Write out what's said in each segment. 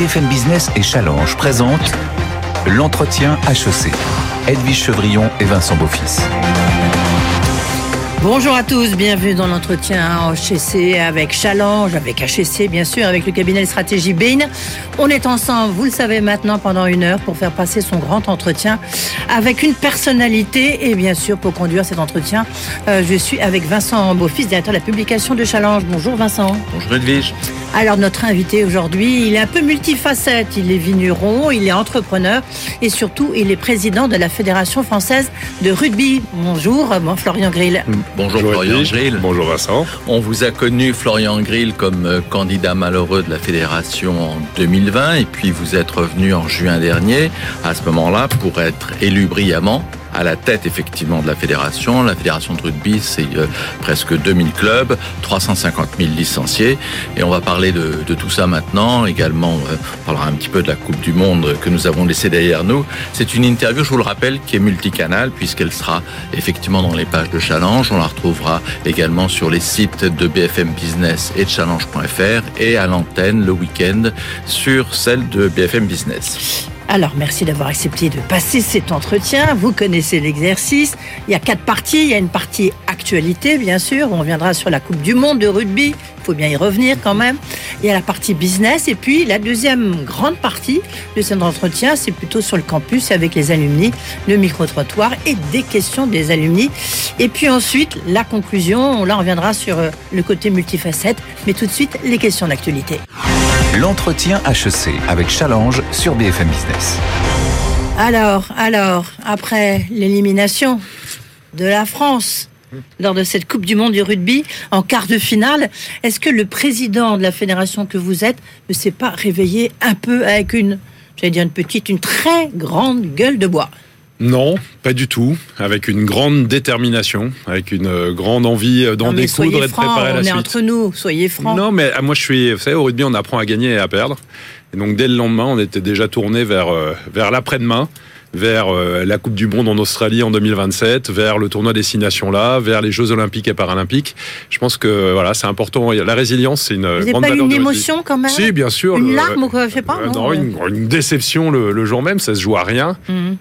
BFM Business et Challenge présentent l'entretien HEC. Edwige Chevrillon et Vincent Beaufils. Bonjour à tous, bienvenue dans l'entretien HEC avec Challenge, avec HEC bien sûr, avec le cabinet de stratégie Bain. On est ensemble, vous le savez maintenant, pendant une heure pour faire passer son grand entretien avec une personnalité et bien sûr pour conduire cet entretien, euh, je suis avec Vincent Beaufils, directeur de la publication de Challenge. Bonjour Vincent. Bonjour Edwige. Alors notre invité aujourd'hui, il est un peu multifacette. Il est vigneron, il est entrepreneur et surtout il est président de la Fédération française de rugby. Bonjour, bon, Florian Grill. Bonjour, Florian Grill. Bonjour Vincent. On vous a connu Florian Grill comme euh, candidat malheureux de la fédération en 2020 et puis vous êtes revenu en juin dernier à ce moment-là pour être élu brillamment à la tête effectivement de la fédération. La fédération de rugby, c'est euh, presque 2000 clubs, 350 000 licenciés. Et on va parler de, tout ça maintenant. Également, euh, on parlera un petit peu de la Coupe du Monde que nous avons laissée derrière nous. C'est une interview, je vous le rappelle, qui est multicanal puisqu'elle sera effectivement dans les pages de Challenge. On la retrouvera également sur les sites de BFM Business et Challenge.fr et à l'antenne le week-end sur celle de BFM Business. Alors, merci d'avoir accepté de passer cet entretien. Vous connaissez l'exercice. Il y a quatre parties. Il y a une partie actualité, bien sûr. On viendra sur la Coupe du Monde de rugby. Il faut bien y revenir quand même. Il y a la partie business. Et puis, la deuxième grande partie de cet entretien, c'est plutôt sur le campus avec les alumni, le micro-trottoir et des questions des alumni. Et puis ensuite, la conclusion. Là, on reviendra sur euh, le côté multifacette. Mais tout de suite, les questions d'actualité. L'entretien HEC avec Challenge sur BFM Business. Alors, alors, après l'élimination de la France lors de cette Coupe du Monde du rugby en quart de finale, est-ce que le président de la fédération que vous êtes ne s'est pas réveillé un peu avec une, j'allais dire une petite, une très grande gueule de bois? Non, pas du tout. Avec une grande détermination, avec une euh, grande envie euh, d'en découdre et de préparer on la est suite. entre nous, soyez francs. Non, mais ah, moi je suis. Vous savez, au rugby, on apprend à gagner et à perdre. Et donc dès le lendemain, on était déjà tourné vers euh, vers l'après-demain, vers euh, la Coupe du Monde en Australie en 2027, vers le tournoi des Six Nations là, vers les Jeux Olympiques et Paralympiques. Je pense que voilà, c'est important. La résilience, c'est une Vous grande pas eu valeur une émotion quand même? Si, bien sûr. Une le- larme ou quoi, je sais pas. Euh, non, non, euh, une, une déception le, le jour même, ça se joue à rien.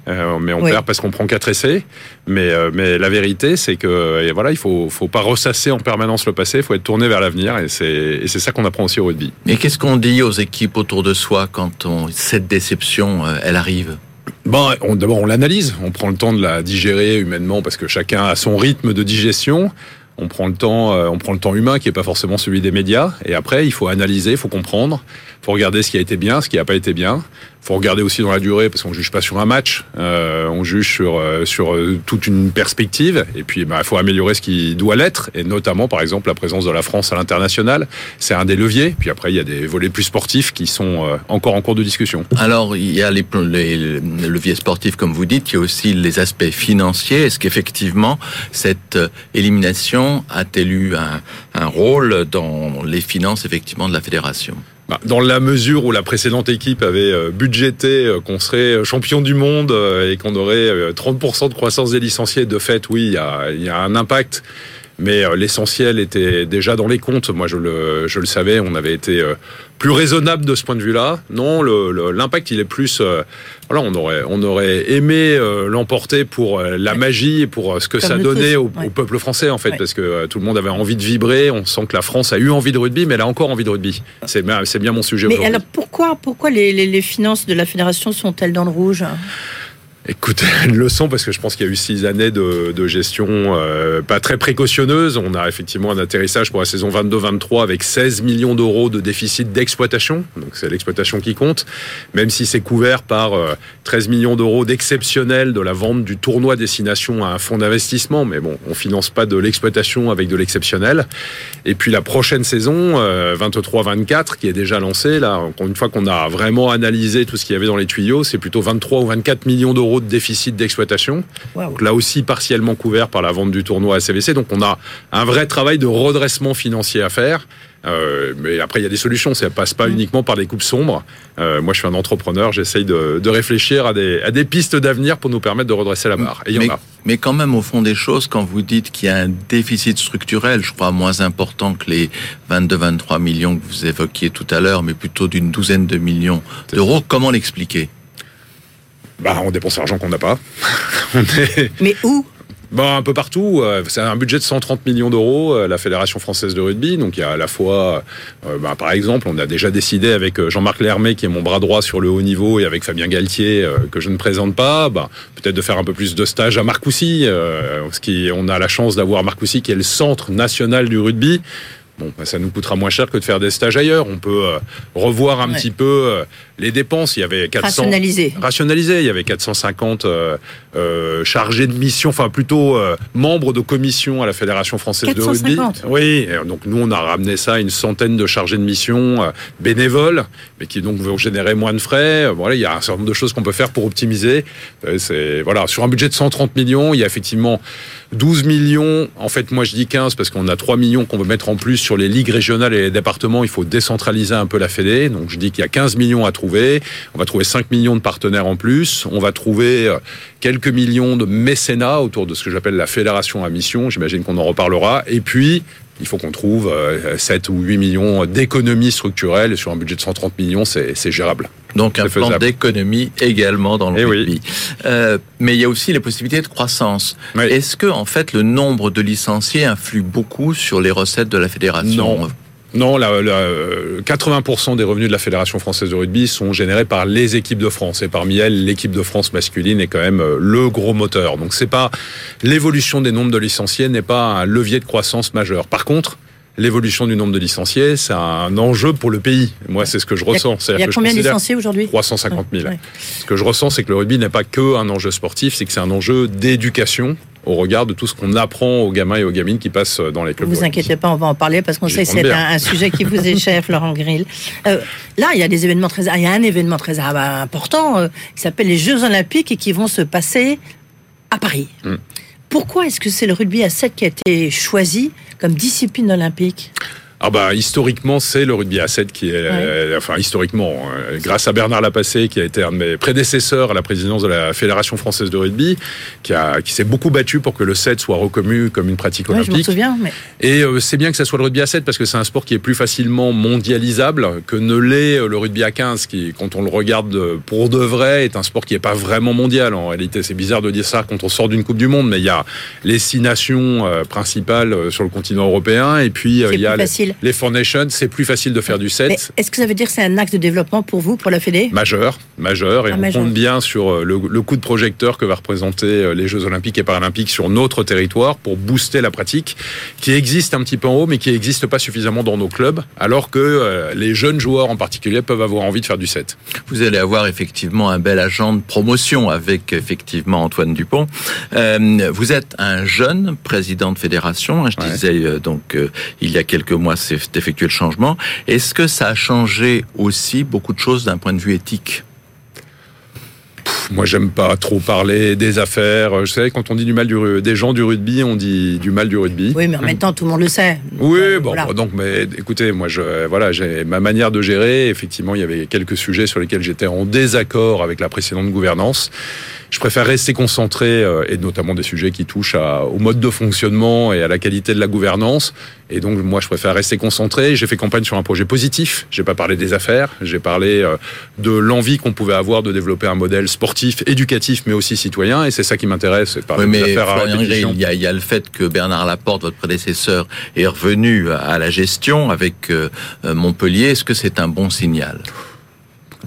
Euh, mais on Oui. perd parce qu'on prend quatre essais. Mais, euh, mais la vérité, c'est que et voilà, il faut, faut pas ressasser en permanence le passé. Il faut être tourné vers l'avenir, et c'est et c'est ça qu'on apprend aussi au rugby. Et qu'est-ce qu'on dit aux équipes autour de soi quand on, cette déception, euh, elle arrive? Bon, on, d'abord on l'analyse, on prend le temps de la digérer humainement parce que chacun a son rythme de digestion. On prend le temps, euh, on prend le temps humain qui est pas forcément celui des médias. Et après, il faut analyser, il faut comprendre, il faut regarder ce qui a été bien, ce qui n'a pas été bien. Faut regarder aussi dans la durée parce qu'on juge pas sur un match, euh, on juge sur euh, sur euh, toute une perspective. Et puis, bah, il faut améliorer ce qui doit l'être, et notamment, par exemple, la présence de la France à l'international. C'est un des leviers. Puis après, il y a des volets plus sportifs qui sont encore en cours de discussion. Alors, il y a les, leviers sportifs, comme vous dites, il y a aussi les aspects financiers. Est-ce qu'effectivement, cette élimination a-t-elle eu un, un rôle dans les finances, effectivement, de la fédération? Bah, Dans la mesure où la précédente équipe avait euh, budgété euh, qu'on serait champion du monde euh, et qu'on aurait euh, 30% de croissance des licenciés, de fait, oui, il y a un impact. Mais euh, l'essentiel était déjà dans les comptes. Moi, je le, je le savais, on avait été euh, plus raisonnable de ce point de vue-là. Non, l'impact, il est plus... euh, voilà, on aurait, on aurait aimé euh, l'emporter pour euh, la magie et pour ce que Comme ça donnait au, ouais. au peuple français, en fait, Ouais. parce que tout le monde avait envie de vibrer. On sent que la France a eu envie de rugby, mais elle a encore envie de rugby. C'est bien, mon sujet Mais alors pourquoi, pourquoi les, les- les finances de la fédération sont-elles dans le rouge? Écoute, elles le sont parce que je pense qu'il y a eu six années de, gestion euh, pas très précautionneuse. On a effectivement un atterrissage pour la saison 22-23 avec 16 millions d'euros de déficit d'exploitation. Donc c'est l'exploitation qui compte, même si c'est couvert par euh, 13 millions d'euros d'exceptionnel de la vente du tournoi Destination à un fonds d'investissement. Mais bon, on finance pas de l'exploitation avec de l'exceptionnel. Et puis la prochaine saison, euh, 23-24, qui est déjà lancée, là, une fois qu'on a vraiment analysé tout ce qu'il y avait dans les tuyaux, c'est plutôt 23 ou 24 millions d'euros de déficit d'exploitation. Donc là aussi partiellement couvert par la vente du tournoi à CVC. Donc on a un vrai travail de redressement financier à faire. Euh, mais après, il y a des solutions. Ça passe pas Mm. uniquement par des coupes sombres. Euh, moi, je suis un entrepreneur. J'essaye de, de réfléchir à des, à des pistes d'avenir pour nous permettre de redresser la barre. Et il y en mais, a. mais quand même, au fond des choses, quand vous dites qu'il y a un déficit structurel, je crois moins important que les 22-23 millions que vous évoquiez tout à l'heure, mais plutôt d'une douzaine de millions d'euros, comment l'expliquer? Bah, on dépense l'argent qu'on n'a pas. on est, Mais où? Bon, un peu partout. euh, C'est un budget de 130 millions d'euros, euh, la Fédération française de rugby. Donc, il y a à la fois, euh, bah, par exemple, on a déjà décidé avec Jean-Marc Lermé, qui est mon bras droit sur le haut niveau, et avec Fabien Galtier, euh, que je ne présente pas, bah, peut-être de faire un peu plus de stages à Marcoussis. Euh, ce qui, on a la chance d'avoir Marcoussis, qui est le centre national du rugby. Bon, bah, ça nous coûtera moins cher que de faire des stages ailleurs. On peut revoir un Ouais. petit peu les dépenses. Il y avait 400 Rationaliser. rationalisé. Il y avait 450 euh, euh, chargés de mission, enfin plutôt euh, membres de commission à la Fédération française de rugby. 450. Oui, donc nous on a ramené ça à une centaine de chargés de mission bénévoles, mais qui donc vont générer moins de frais. Voilà, il y a un certain nombre de choses qu'on peut faire pour optimiser. C'est voilà, sur un budget de 130 millions, il y a effectivement 12 millions. En fait, moi je dis 15 parce qu'on a 3 millions qu'on veut mettre en plus sur les ligues régionales et les départements. Il faut décentraliser un peu la Fédé. Donc je dis qu'il y a 15 millions à trouver. On va trouver 5 millions de partenaires en plus. On va trouver euh, quelques millions de mécénats autour de ce que j'appelle la fédération à mission. J'imagine qu'on en reparlera. Et puis, il faut qu'on trouve euh, 7 ou 8 millions d'économies structurelles. Sur un budget de 130 millions, c'est gérable. Donc un plan d'économie également dans le Eh oui. Euh, mais il y a aussi les possibilités de croissance. Oui. Est-ce que en fait le nombre de licenciés influe beaucoup sur les recettes de la fédération? Non. Non, la, la, euh, 80% des revenus de la Fédération française de rugby sont générés par les équipes de France. Et parmi elles, l'équipe de France masculine est quand même euh, le gros moteur. Donc c'est pas l'évolution des nombres de licenciés n'est pas un levier de croissance majeur. Par contre, l'évolution du nombre de licenciés, c'est un enjeu pour le pays. Moi, c'est ce que je ressens. Il y a que combien de licenciés aujourd'hui? 350 000. Ouais. Ce que je ressens, c'est que le rugby n'est pas que un enjeu sportif, c'est que c'est un enjeu d'éducation au regard de tout ce qu'on apprend aux gamins et aux gamines qui passent dans les Ne clubs. de vous inquiétez pas, on va en parler parce qu'on sait que c'est un, un sujet qui vous cher, Florent Grill. Euh, là, il y a des événements très, il y a un événement très important euh, qui s'appelle les Jeux Olympiques et qui vont se passer à Paris. Mm. Pourquoi est-ce que c'est le rugby à 7 qui a été choisi comme discipline olympique? Ah bah historiquement c'est le rugby à 7 qui est euh, enfin historiquement euh, grâce à Bernard Lapassé qui a été un de mes prédécesseurs à la présidence de la Fédération française de rugby qui a qui s'est beaucoup battu pour que le 7 soit reconnu comme une pratique Ouais, Je olympique. souviens, mais et euh, c'est bien que ça soit le rugby à 7 parce que c'est un sport qui est plus facilement mondialisable que ne l'est euh, le rugby à 15 qui quand on le regarde pour de vrai est un sport qui est pas vraiment mondial. En réalité c'est bizarre de dire ça quand on sort d'une coupe du monde mais il y a les six nations principales sur le continent européen et puis il y a les- facile. les Four Nations, c'est plus facile de faire du 7. Mais est-ce que ça veut dire que c'est un axe de développement pour vous, pour la Fédé? Majeur, majeur, et Ah, on majeur. compte bien sur euh, le, le coup de projecteur que va représenter euh, les Jeux Olympiques et Paralympiques sur notre territoire pour booster la pratique, qui existe un petit peu en haut, mais qui n'existe pas suffisamment dans nos clubs, alors que euh, les jeunes joueurs en particulier peuvent avoir envie de faire du 7. Vous allez avoir effectivement un bel agent de promotion avec effectivement Antoine Dupont. Euh, vous êtes un jeune président de fédération. hein, Je Ouais. disais euh, donc euh, il y a quelques mois c'est effectué le changement. Est-ce que ça a changé aussi beaucoup de choses d'un point de vue éthique? Moi, j'aime pas trop parler des affaires. Je sais, quand on dit du mal du, des gens du rugby, on dit du mal du rugby. Oui, mais en même temps, tout le monde le sait. Oui, Euh, bon, voilà. donc, mais écoutez, moi, je, voilà, j'ai ma manière de gérer. Effectivement, il y avait quelques sujets sur lesquels j'étais en désaccord avec la précédente gouvernance. Je préfère rester concentré, euh, et notamment des sujets qui touchent à, au mode de fonctionnement et à la qualité de la gouvernance. Et donc, moi, je préfère rester concentré. J'ai fait campagne sur un projet positif. J'ai pas parlé des affaires. J'ai parlé euh, de l'envie qu'on pouvait avoir de développer un modèle sportif, éducatif, mais aussi citoyen. Et c'est ça qui m'intéresse. c'est Oui, mais Florian. Gray, il y, a, il y a le fait que Bernard Laporte, votre prédécesseur, est revenu à la gestion avec euh, Montpellier. Est-ce que c'est un bon signal?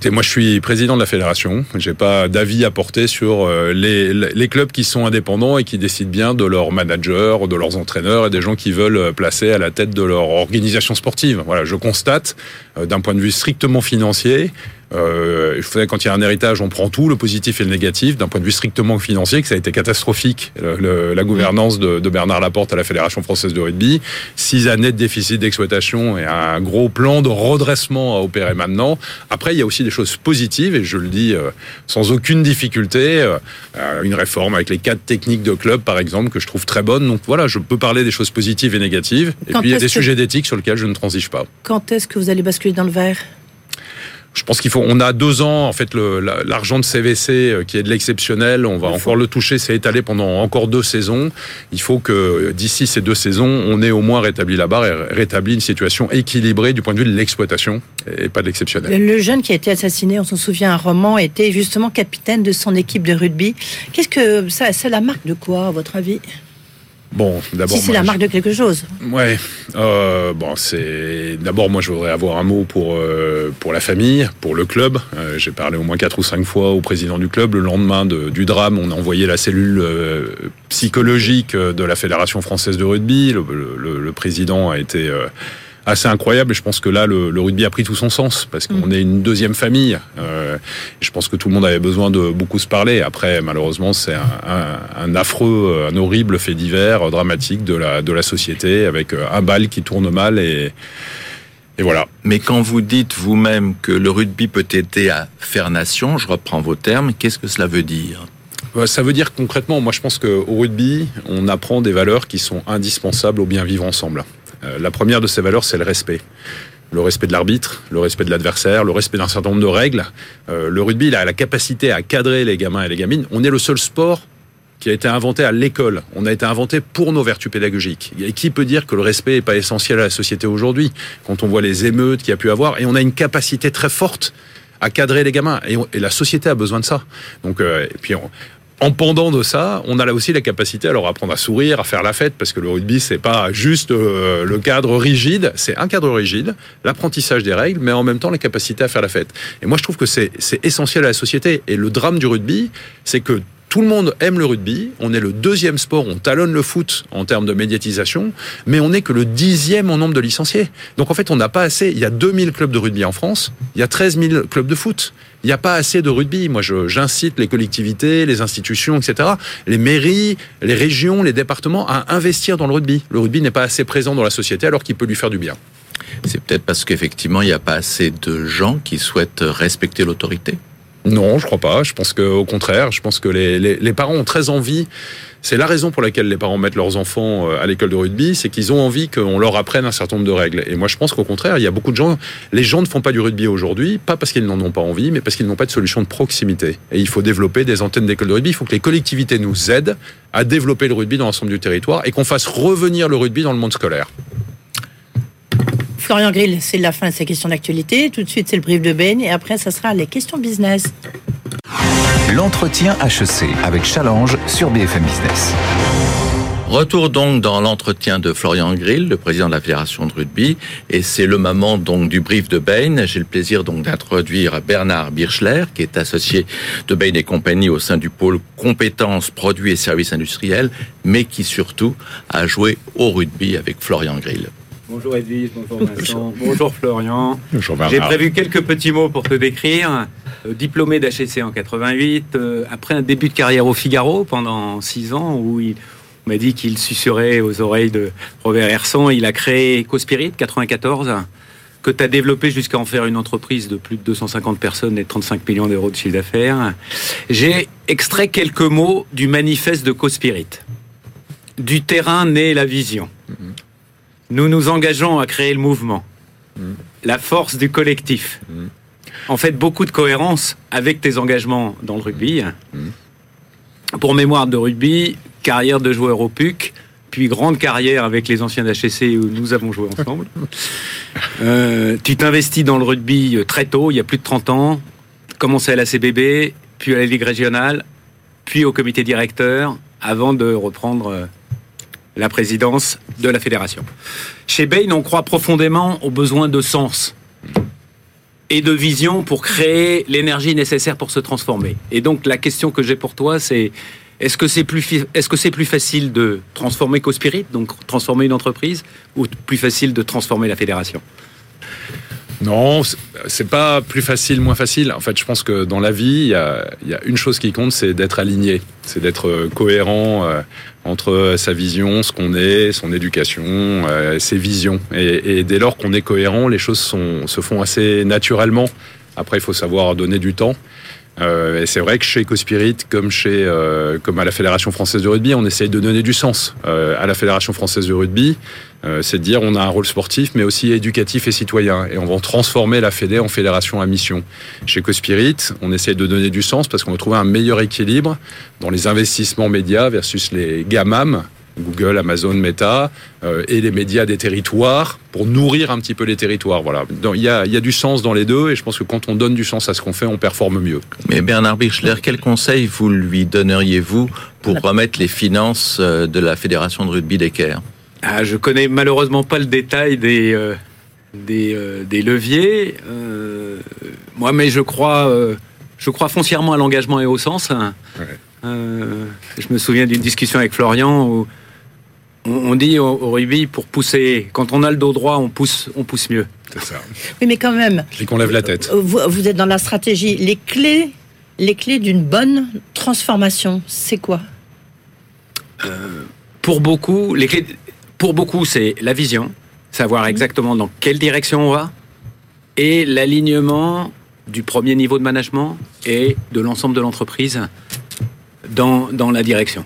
Écoutez, moi, je suis président de la fédération. J'ai pas d'avis à porter sur euh, les, les clubs qui sont indépendants et qui décident bien de leurs managers, de leurs entraîneurs et des gens qui veulent euh, placer à la tête de leur organisation sportive. Voilà, je constate, euh, d'un point de vue strictement financier, Euh, il faudrait quand il y a un héritage, on prend tout, le positif et le négatif, d'un point de vue strictement financier, que ça a été catastrophique la gouvernance de, Bernard Laporte à la Fédération française de rugby. Six années de déficit d'exploitation et un gros plan de redressement à opérer maintenant. Après, il y a aussi des choses positives et je le dis euh, sans aucune difficulté. Euh, une réforme avec les quatre techniques de club, par exemple, que je trouve très bonne. Donc voilà, je peux parler des choses positives et négatives. Et puis il y a des sujets d'éthique sur lesquels je ne transige pas. Quand est-ce que vous allez basculer dans le vert? Je pense qu'il faut. On a deux ans en fait l'argent de CVC euh, qui est de l'exceptionnel. On va encore le toucher, c'est étalé pendant encore deux saisons. Il faut que d'ici ces deux saisons, on ait au moins rétabli la barre et rétabli une situation équilibrée du point de vue de l'exploitation et pas de l'exceptionnel. Le jeune qui a été assassiné, on s'en souvient, un roman, était justement capitaine de son équipe de rugby. Qu'est-ce que ça, c'est la marque de quoi, à votre avis? Bon, d'abord. Si c'est la marque de quelque chose. Ouais. Euh, bon, c'est d'abord moi je voudrais avoir un mot pour euh, pour la famille, pour le club. Euh, j'ai parlé au moins quatre ou cinq fois au président du club. Le lendemain de, du drame, on a envoyé la cellule euh, psychologique de la fédération française de rugby. Le, le, le président a été assez incroyable. Et je pense que là, le, rugby a pris tout son sens parce qu'on mm. est une deuxième famille. Euh, je pense que tout le monde avait besoin de beaucoup se parler. Après, malheureusement, c'est un, un, affreux, un horrible fait divers, dramatique de la de la société avec euh, un bal qui tourne mal et et voilà. Mais quand vous dites vous-même que le rugby peut aider à faire nation, je reprends vos termes, qu'est-ce que cela veut dire? Ça veut dire concrètement, moi je pense qu'au rugby, on apprend des valeurs qui sont indispensables au bien vivre ensemble. Euh, la première de ces valeurs, c'est le respect le respect de l'arbitre, le respect de l'adversaire, le respect d'un certain nombre de règles. Euh, le rugby, il a la capacité à cadrer les gamins et les gamines. On est le seul sport qui a été inventé à l'école. On a été inventé pour nos vertus pédagogiques. Et qui peut dire que le respect n'est pas essentiel à la société aujourd'hui Quand on voit les émeutes qu'il y a pu avoir, et on a une capacité très forte à cadrer les gamins. Et, la société a besoin de ça. Donc, euh, et puis, on, en pendant de ça, on a là aussi la capacité à leur apprendre à sourire, à faire la fête, parce que le rugby, c'est pas juste euh, le cadre rigide, c'est un cadre rigide, l'apprentissage des règles, mais en même temps la capacité à faire la fête. Et moi, je trouve que c'est essentiel à la société. Et le drame du rugby, c'est que tout le monde aime le rugby. On est le deuxième sport, on talonne le foot en termes de médiatisation, mais on n'est que le dixième en nombre de licenciés. Donc en fait, on n'a pas assez. Il y a 2000 clubs de rugby en France, il y a 13 000 clubs de foot. Il n'y a pas assez de rugby. Moi, j'incite les collectivités, les institutions, etc., les mairies, les régions, les départements à investir dans le rugby. Le rugby n'est pas assez présent dans la société alors qu'il peut lui faire du bien. C'est peut-être parce qu'effectivement, il n'y a pas assez de gens qui souhaitent respecter l'autorité. Non, je crois pas. Je pense qu'au contraire, je pense que les, les, les, parents ont très envie. C'est la raison pour laquelle les parents mettent leurs enfants euh, à l'école de rugby, c'est qu'ils ont envie qu'on leur apprenne un certain nombre de règles. Et moi, je pense qu'au contraire, il y a beaucoup de gens. Les gens ne font pas du rugby aujourd'hui, pas parce qu'ils n'en ont pas envie, mais parce qu'ils n'ont pas de solution de proximité. Et il faut développer des antennes d'école de rugby. Il faut que les collectivités nous aident à développer le rugby dans l'ensemble du territoire et qu'on fasse revenir le rugby dans le monde scolaire. Florian Grill, c'est la fin de ces questions d'actualité. Tout de suite, c'est le brief de Ben et après, ça sera les questions business. L'entretien HEC avec Challenge sur BFM Business. Retour donc dans l'entretien de Florian Grill, le président de la Fédération de rugby, et c'est le moment donc du brief de Bain. J'ai le plaisir donc d'introduire Bernard Birchler, qui est associé de Bain et compagnie au sein du pôle compétences, produits et services industriels, mais qui surtout a joué au rugby avec Florian Grill. Bonjour Edwige, bonjour Vincent, bonjour Florian. J'ai prévu quelques petits mots pour te décrire. Euh, diplômé d'HEC en 88, euh, après un début de carrière au Figaro pendant six ans où il m'a dit qu'il sucerait aux oreilles de Robert Herson, il a créé Cospirit 94 que tu as développé jusqu'à en faire une entreprise de plus de 250 personnes et 35 millions d'euros de chiffre d'affaires. J'ai extrait quelques mots du manifeste de Cospirit. Du terrain naît la vision. Nous nous engageons à créer le mouvement, mm. la force du collectif. Mm. En fait, beaucoup de cohérence avec tes engagements dans le rugby. Mm. Pour mémoire de rugby, carrière de joueur au PUC, puis grande carrière avec les anciens d'HSC où nous avons joué ensemble. Euh, tu t'investis dans le rugby euh, très tôt, il y a plus de 30 ans, commencé à la CBB, puis à la Ligue régionale, puis au comité directeur, avant de reprendre euh, la présidence de la fédération. Chez Bain, on croit profondément aux besoins de sens et de vision pour créer l'énergie nécessaire pour se transformer. Et donc la question que j'ai pour toi, c'est est-ce que c'est plus, est-ce que c'est plus facile de transformer CoSpirit, donc transformer une entreprise, ou plus facile de transformer la fédération? Non, c'est pas plus facile, moins facile. En fait, je pense que dans la vie, il y a, une chose qui compte, c'est d'être aligné, c'est d'être euh, cohérent euh, entre sa vision, ce qu'on est, son éducation, euh, ses visions. Et, dès lors qu'on est cohérent, les choses se font assez naturellement. Après, il faut savoir donner du temps. Et c'est vrai que chez EcoSpirit, comme chez, comme à la Fédération française de rugby, on essaye de donner du sens. à la Fédération française de rugby, euh, c'est de dire on a un rôle sportif, mais aussi éducatif et citoyen. Et on va transformer la Fédé en fédération à mission. Chez Cospirit, on essaie de donner du sens parce qu'on va trouver un meilleur équilibre dans les investissements médias versus les GAMAM, Google, Amazon, Meta, euh, et les médias des territoires pour nourrir un petit peu les territoires. Voilà. Il y, a, du sens dans les deux et je pense que quand on donne du sens à ce qu'on fait, on performe mieux. Mais Bernard Birchler, quel conseil vous lui donneriez-vous pour remettre les finances euh, de la Fédération de rugby d'Equerre ah, je connais malheureusement pas le détail des, euh, euh, des, leviers. Euh, moi, mais je crois, je crois foncièrement à l'engagement et au sens. je me souviens d'une discussion avec Florian où on, dit au, rugby pour pousser, quand on a le dos droit, on pousse, on pousse mieux. C'est ça. Oui, mais quand même. Et qu'on lève la tête. Vous, vous, êtes dans la stratégie. Les clés, les clés d'une bonne transformation, c'est quoi? Pour beaucoup, les clés pour beaucoup, c'est la vision, savoir exactement dans quelle direction on va, et l'alignement du premier niveau de management et de l'ensemble de l'entreprise dans, dans la direction.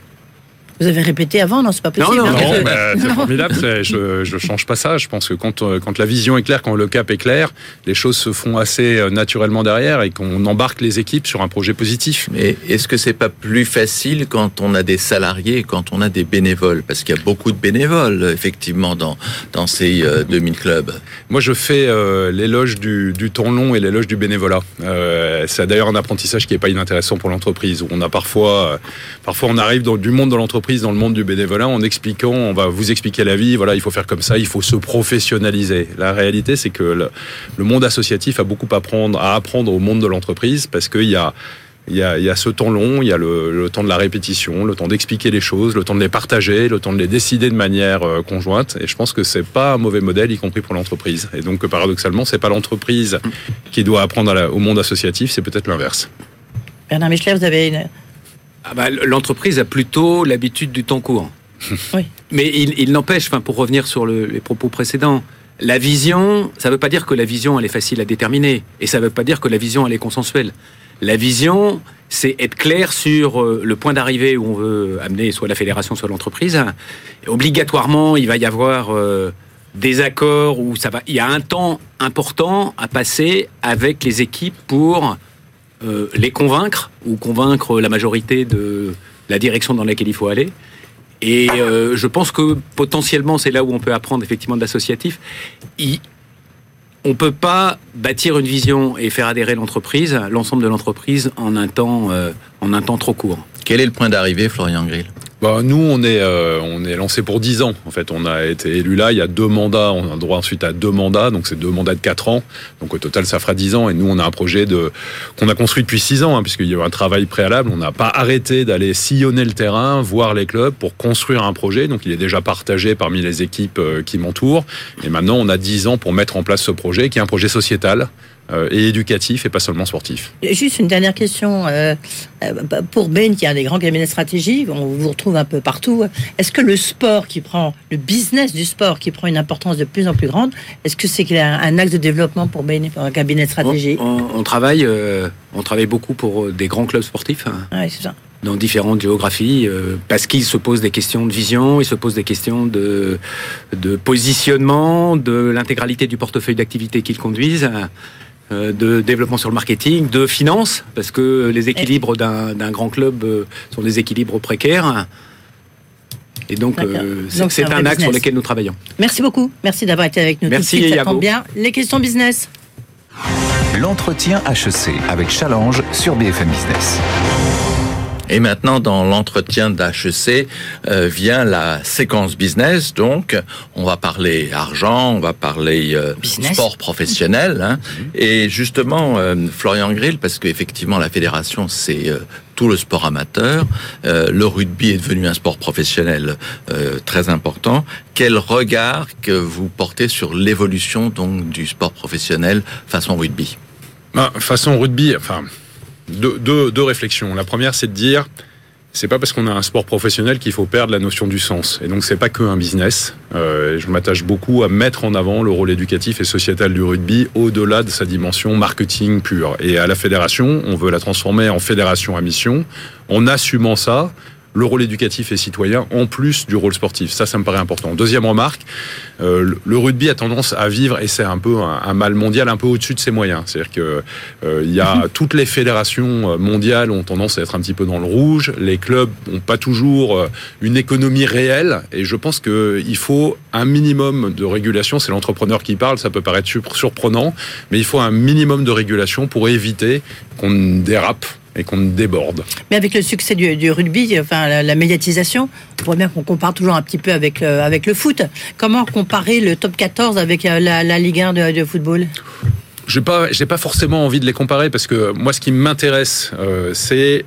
Vous avez répété avant, non, c'est pas possible. Non, non, non, c'est formidable. Je, je change pas ça. Je pense que quand, euh, quand la vision est claire, quand le cap est clair, les choses se font assez euh, naturellement derrière et qu'on embarque les équipes sur un projet positif. Mais est-ce que c'est pas plus facile quand on a des salariés et quand on a des bénévoles? Parce qu'il y a beaucoup de bénévoles, effectivement, dans, dans ces 2000 euh, clubs. Moi, je fais l'éloge du, du, temps long et l'éloge du bénévolat. Euh, c'est d'ailleurs un apprentissage qui est pas inintéressant pour l'entreprise, où on a parfois, parfois on arrive dans, du monde de l'entreprise dans le monde du bénévolat en expliquant, on va vous expliquer la vie, voilà, il faut faire comme ça, il faut se professionnaliser. La réalité, c'est que le, monde associatif a beaucoup à apprendre, au monde de l'entreprise parce qu'il y a il y, a, ce temps long, il y a le, temps de la répétition, le temps d'expliquer les choses, le temps de les partager, le temps de les décider de manière euh, conjointe. Et je pense que c'est pas un mauvais modèle, y compris pour l'entreprise. Et donc, paradoxalement, c'est pas l'entreprise qui doit apprendre au monde associatif, c'est peut-être l'inverse. Bernard Michelet, vous avez une, ah bah, l'entreprise a plutôt l'habitude du temps court. Mais il, n'empêche, enfin, pour revenir sur les propos précédents, la vision, ça ne veut pas dire que la vision, elle est facile à déterminer. Et ça ne veut pas dire que la vision, elle est consensuelle. La vision, c'est être clair sur euh, le point d'arrivée où on veut amener soit la fédération, soit l'entreprise. obligatoirement, il va y avoir euh, des accords où ça va, il y a un temps important à passer avec les équipes pour euh, les convaincre ou convaincre la majorité de la direction dans laquelle il faut aller. Et euh, je pense que potentiellement, c'est là où on peut apprendre effectivement de l'associatif. On ne peut pas bâtir une vision et faire adhérer l'entreprise, l'ensemble de l'entreprise, en, euh, en un temps trop court. Quel est le point d'arrivée, Florian Grill? Bah, nous, on est, euh, on est lancé pour 10 ans. En fait, on a été élu là. Il y a deux mandats. On a droit ensuite à deux mandats. Donc, c'est deux mandats de 4 ans. Donc, au total, ça fera 10 ans. Et nous, on a un projet de, qu'on a construit depuis 6 ans, hein, puisqu'il y a eu un travail préalable. On n'a pas arrêté d'aller sillonner le terrain, voir les clubs pour construire un projet. Donc, il est déjà partagé parmi les équipes euh, qui m'entourent. Et maintenant, on a 10 ans pour mettre en place ce projet, qui est un projet sociétal et éducatif et pas seulement sportif. Juste une dernière question. Euh, euh, pour Ben, qui est un des grands cabinets stratégiques, on vous retrouve un peu partout. Est-ce que le sport qui prend, le business du sport qui prend une importance de plus en plus grande, est-ce que c'est un axe de développement pour Ben, pour un cabinet stratégique on, travaille, on travaille beaucoup pour des grands clubs sportifs. Hein. Oui, c'est ça dans différentes géographies, parce qu'ils se posent des questions de vision, ils se posent des questions de, de positionnement, de l'intégralité du portefeuille d'activités qu'ils conduisent. Euh, de développement sur le marketing, de finance, parce que les équilibres d'un grand club euh, sont des équilibres précaires. Et donc, euh, c'est un, axe sur lequel nous travaillons. Merci beaucoup. Merci d'avoir été avec nous. Merci, tout de suite, bien. Les questions business. L'entretien HEC avec Challenge sur BFM Business. Et maintenant, dans l'entretien d'HEC, euh, vient la séquence business. Donc, on va parler argent, on va parler euh, sport professionnel. Hein. Mhm. Et justement, euh, Florian Grill, parce qu'effectivement, la fédération, c'est tout le sport amateur. Euh, le rugby est devenu un sport professionnel euh, très important. Quel regard que vous portez sur l'évolution donc du sport professionnel façon rugby? Bah, Façon rugby, enfin deux, deux, deux réflexions. La première, c'est de dire c'est pas parce qu'on a un sport professionnel qu'il faut perdre la notion du sens. Et donc c'est pas que un business. Euh, je m'attache beaucoup à mettre en avant le rôle éducatif et sociétal du rugby au-delà de sa dimension marketing pure. Et à la fédération, on veut la transformer en fédération à mission, en assumant ça le rôle éducatif et citoyen en plus du rôle sportif. Ça, ça me paraît important. Deuxième remarque, euh, le rugby a tendance à vivre, et c'est un peu un, mal mondial, un peu au-dessus de ses moyens. C'est-à-dire que euh, il y a mhm. toutes les fédérations euh, mondiales ont tendance à être un petit peu dans le rouge. Les clubs n'ont pas toujours une économie réelle, et je pense qu'il faut un minimum de régulation. C'est l'entrepreneur qui parle, ça peut paraître surprenant, mais il faut un minimum de régulation pour éviter qu'on dérape et qu'on déborde. Mais avec le succès du, rugby, enfin la, médiatisation, on voit bien qu'on compare toujours un petit peu avec, euh, avec le foot. Comment comparer le top 14 avec euh, la, Ligue 1 de, de football? Je n'ai pas, pas forcément envie de les comparer parce que moi, ce qui m'intéresse, euh, c'est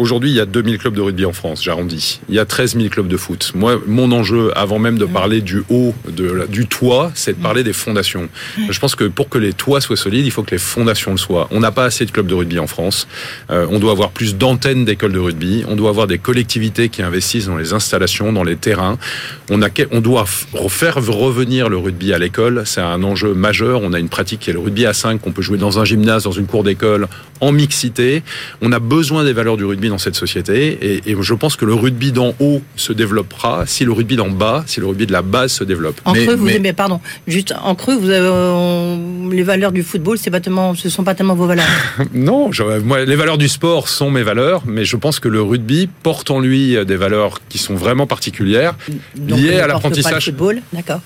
Aujourd'hui, il y a 2000 clubs de rugby en France, j'arrondis. Il y a 13 000 clubs de foot. Moi, mon enjeu, avant même de parler du haut, de, du toit, c'est de parler des fondations. Je pense que pour que les toits soient solides, il faut que les fondations le soient. On n'a pas assez de clubs de rugby en France. Euh, on doit avoir plus d'antennes d'écoles de rugby. On doit avoir des collectivités qui investissent dans les installations, dans les terrains. On, a, on doit faire revenir le rugby à l'école. C'est un enjeu majeur. On a une pratique qui est le rugby à 5 qu'on peut jouer dans un gymnase, dans une cour d'école, en mixité. On a besoin des valeurs du rugby dans cette société. Et, je pense que le rugby d'en haut se développera si le rugby d'en bas, si le rugby de la base se développe. En creux, vous aimez, pardon, juste en creux, vous avez, les valeurs du football, c'est pas tellement, ce sont pas tellement vos valeurs. non, moi, les valeurs du sport sont mes valeurs, mais je pense que le rugby porte en lui des valeurs qui sont vraiment particulières, liées à l'apprentissage. football, d'accord.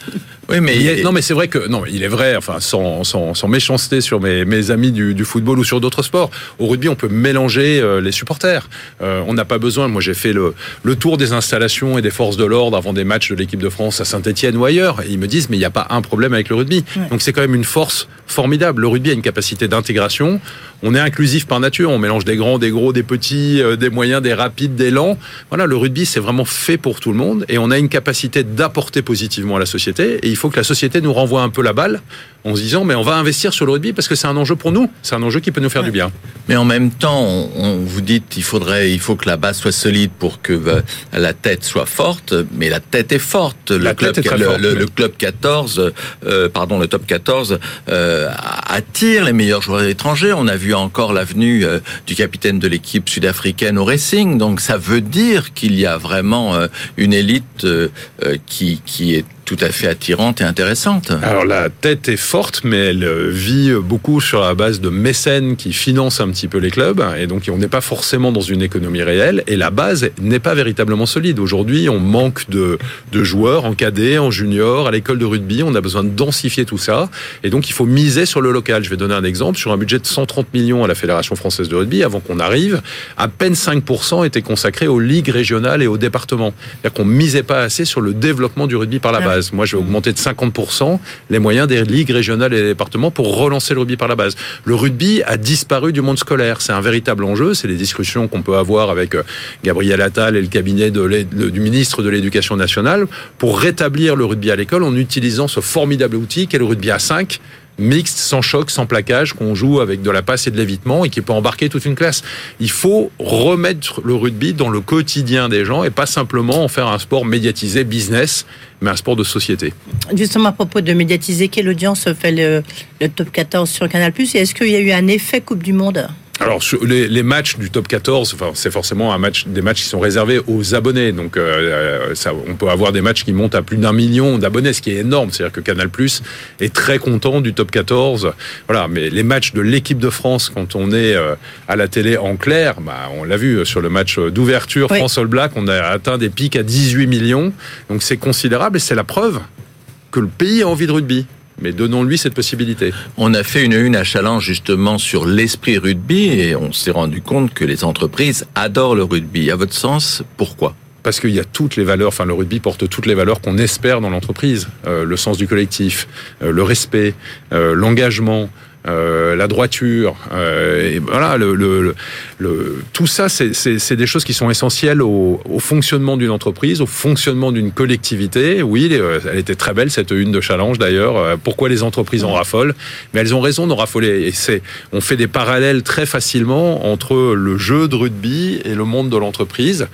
Oui, mais non, mais c'est vrai que non, il est vrai. Enfin, sans, sans, sans méchanceté sur mes, mes amis du, du, football ou sur d'autres sports. Au rugby, on peut mélanger euh, les supporters. Euh, on n'a pas besoin. Moi, j'ai fait le, le, tour des installations et des forces de l'ordre avant des matchs de l'équipe de France à Saint-Etienne ou ailleurs. Et ils me disent, mais il n'y a pas un problème avec le rugby. Donc, c'est quand même une force formidable. Le rugby a une capacité d'intégration. On est inclusif par nature. On mélange des grands, des gros, des petits, euh, des moyens, des rapides, des lents. Voilà, le rugby, c'est vraiment fait pour tout le monde. Et on a une capacité d'apporter positivement à la société. Et il faut que la société nous renvoie un peu la balle en se disant mais on va investir sur le rugby parce que c'est un enjeu pour nous, c'est un enjeu qui peut nous faire du bien. Mais en même temps, on, vous dit il faudrait, il faut que la base soit solide pour que euh, la tête soit forte, mais la tête est forte. Le la club, tête est très le, forte, le, club 14, euh, pardon, le top 14 euh, attire les meilleurs joueurs étrangers. On a vu encore l'avenue euh, du capitaine de l'équipe sud-africaine au Racing, donc ça veut dire qu'il y a vraiment une élite qui qui est tout à fait attirante et intéressante. Alors la tête est forte, mais elle euh, vit beaucoup sur la base de mécènes qui financent un petit peu les clubs, et donc on n'est pas forcément dans une économie réelle, et la base n'est pas véritablement solide. Aujourd'hui, on manque de, de joueurs en cadet, en junior, à l'école de rugby, on a besoin de densifier tout ça, et donc il faut miser sur le local. Je vais donner un exemple, sur un budget de 130 millions à la Fédération française de rugby, avant qu'on arrive, à peine 5% étaient consacrés aux ligues régionales et aux départements. C'est-à-dire qu'on misait pas assez sur le développement du rugby par la base. Moi, je vais augmenter de 50% les moyens des ligues régionales et des départements pour relancer le rugby par la base. Le rugby a disparu du monde scolaire. C'est un véritable enjeu. C'est les discussions qu'on peut avoir avec euh, Gabriel Attal et le cabinet du ministre de l'Éducation nationale pour rétablir le rugby à l'école en utilisant ce formidable outil qu'est le rugby à 5 mixte, sans choc, sans plaquage, qu'on joue avec de la passe et de l'évitement et qui peut embarquer toute une classe. Il faut remettre le rugby dans le quotidien des gens et pas simplement en faire un sport médiatisé business, mais un sport de société. Justement, à propos de médiatiser, quelle audience fait le, le top 14 sur Canal+, et est-ce qu'il y a eu un effet Coupe du Monde? Alors les, les, matchs du top 14, enfin, c'est forcément un match, des matchs qui sont réservés aux abonnés. Donc euh, ça, on peut avoir des matchs qui montent à plus d'un million d'abonnés, ce qui est énorme. C'est-à-dire que Canal Plus est très content du top 14. Voilà, mais les matchs de l'équipe de France, quand on est euh, à la télé en clair, bah, on l'a vu sur le match d'ouverture France All Black, on a atteint des pics à 18 millions. Donc c'est considérable et c'est la preuve que le pays a envie de rugby. Mais donnons-lui cette possibilité. On a fait une une à Challenge justement sur l'esprit rugby et on s'est rendu compte que les entreprises adorent le rugby. À votre sens, pourquoi? Parce qu'il y a toutes les valeurs, enfin le rugby porte toutes les valeurs qu'on espère dans l'entreprise, euh, le sens du collectif, euh, le respect, euh, l'engagement, euh, la droiture, euh, et voilà, tout ça, c'est des choses qui sont essentielles au, fonctionnement d'une entreprise, au fonctionnement d'une collectivité. Oui, euh, elle était très belle cette une de challenge d'ailleurs. Pourquoi les entreprises en raffolent? Mais elles ont raison d'en raffoler. Et c'est, on fait des parallèles très facilement entre le jeu de rugby et le monde de l'entreprise.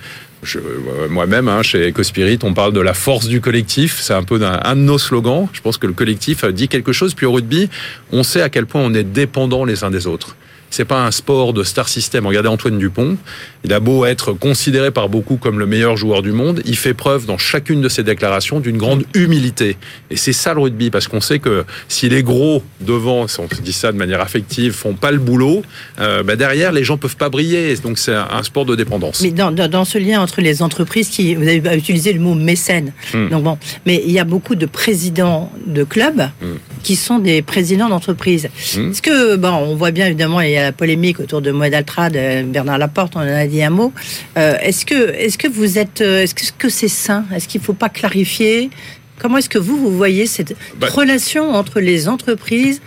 Euh, moi-même, hein, chez EcoSpirit, on parle de la force du collectif. C'est un peu un, de nos slogans. Je pense que le collectif dit quelque chose. Puis au rugby, on sait à quel point on est dépendants les uns des autres. C'est pas un sport de star system. Regardez Antoine Dupont. Il a beau être considéré par beaucoup comme le meilleur joueur du monde, il fait preuve dans chacune de ses déclarations d'une grande humilité. Et c'est ça le rugby, parce qu'on sait que si les gros devant, si on dit ça de manière affective, font pas le boulot, euh, bah derrière les gens peuvent pas briller. Donc c'est un, sport de dépendance. Mais dans, dans, ce lien entre les entreprises, qui vous avez utilisé le mot mécène. Hmm. Donc bon, mais il y a beaucoup de présidents de clubs hmm. qui sont des présidents d'entreprises. Hmm. Est-ce que bon, on voit bien évidemment il y a la polémique autour de Moed Altra, de Bernard Laporte, on en a dit un mot. Euh, est-ce que, est-ce que vous êtes, euh, est-ce que c'est sain? Est-ce qu'il ne faut pas clarifier? Comment est-ce que vous, vous voyez cette bah relation entre les entreprises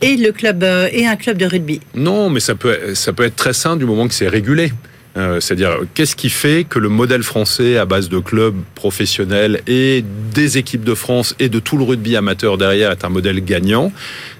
et le club euh, et un club de rugby? Non, mais ça peut, ça peut être très sain du moment que c'est régulé. C'est-à-dire, qu'est-ce qui fait que le modèle français à base de clubs professionnels et des équipes de France et de tout le rugby amateur derrière est un modèle gagnant?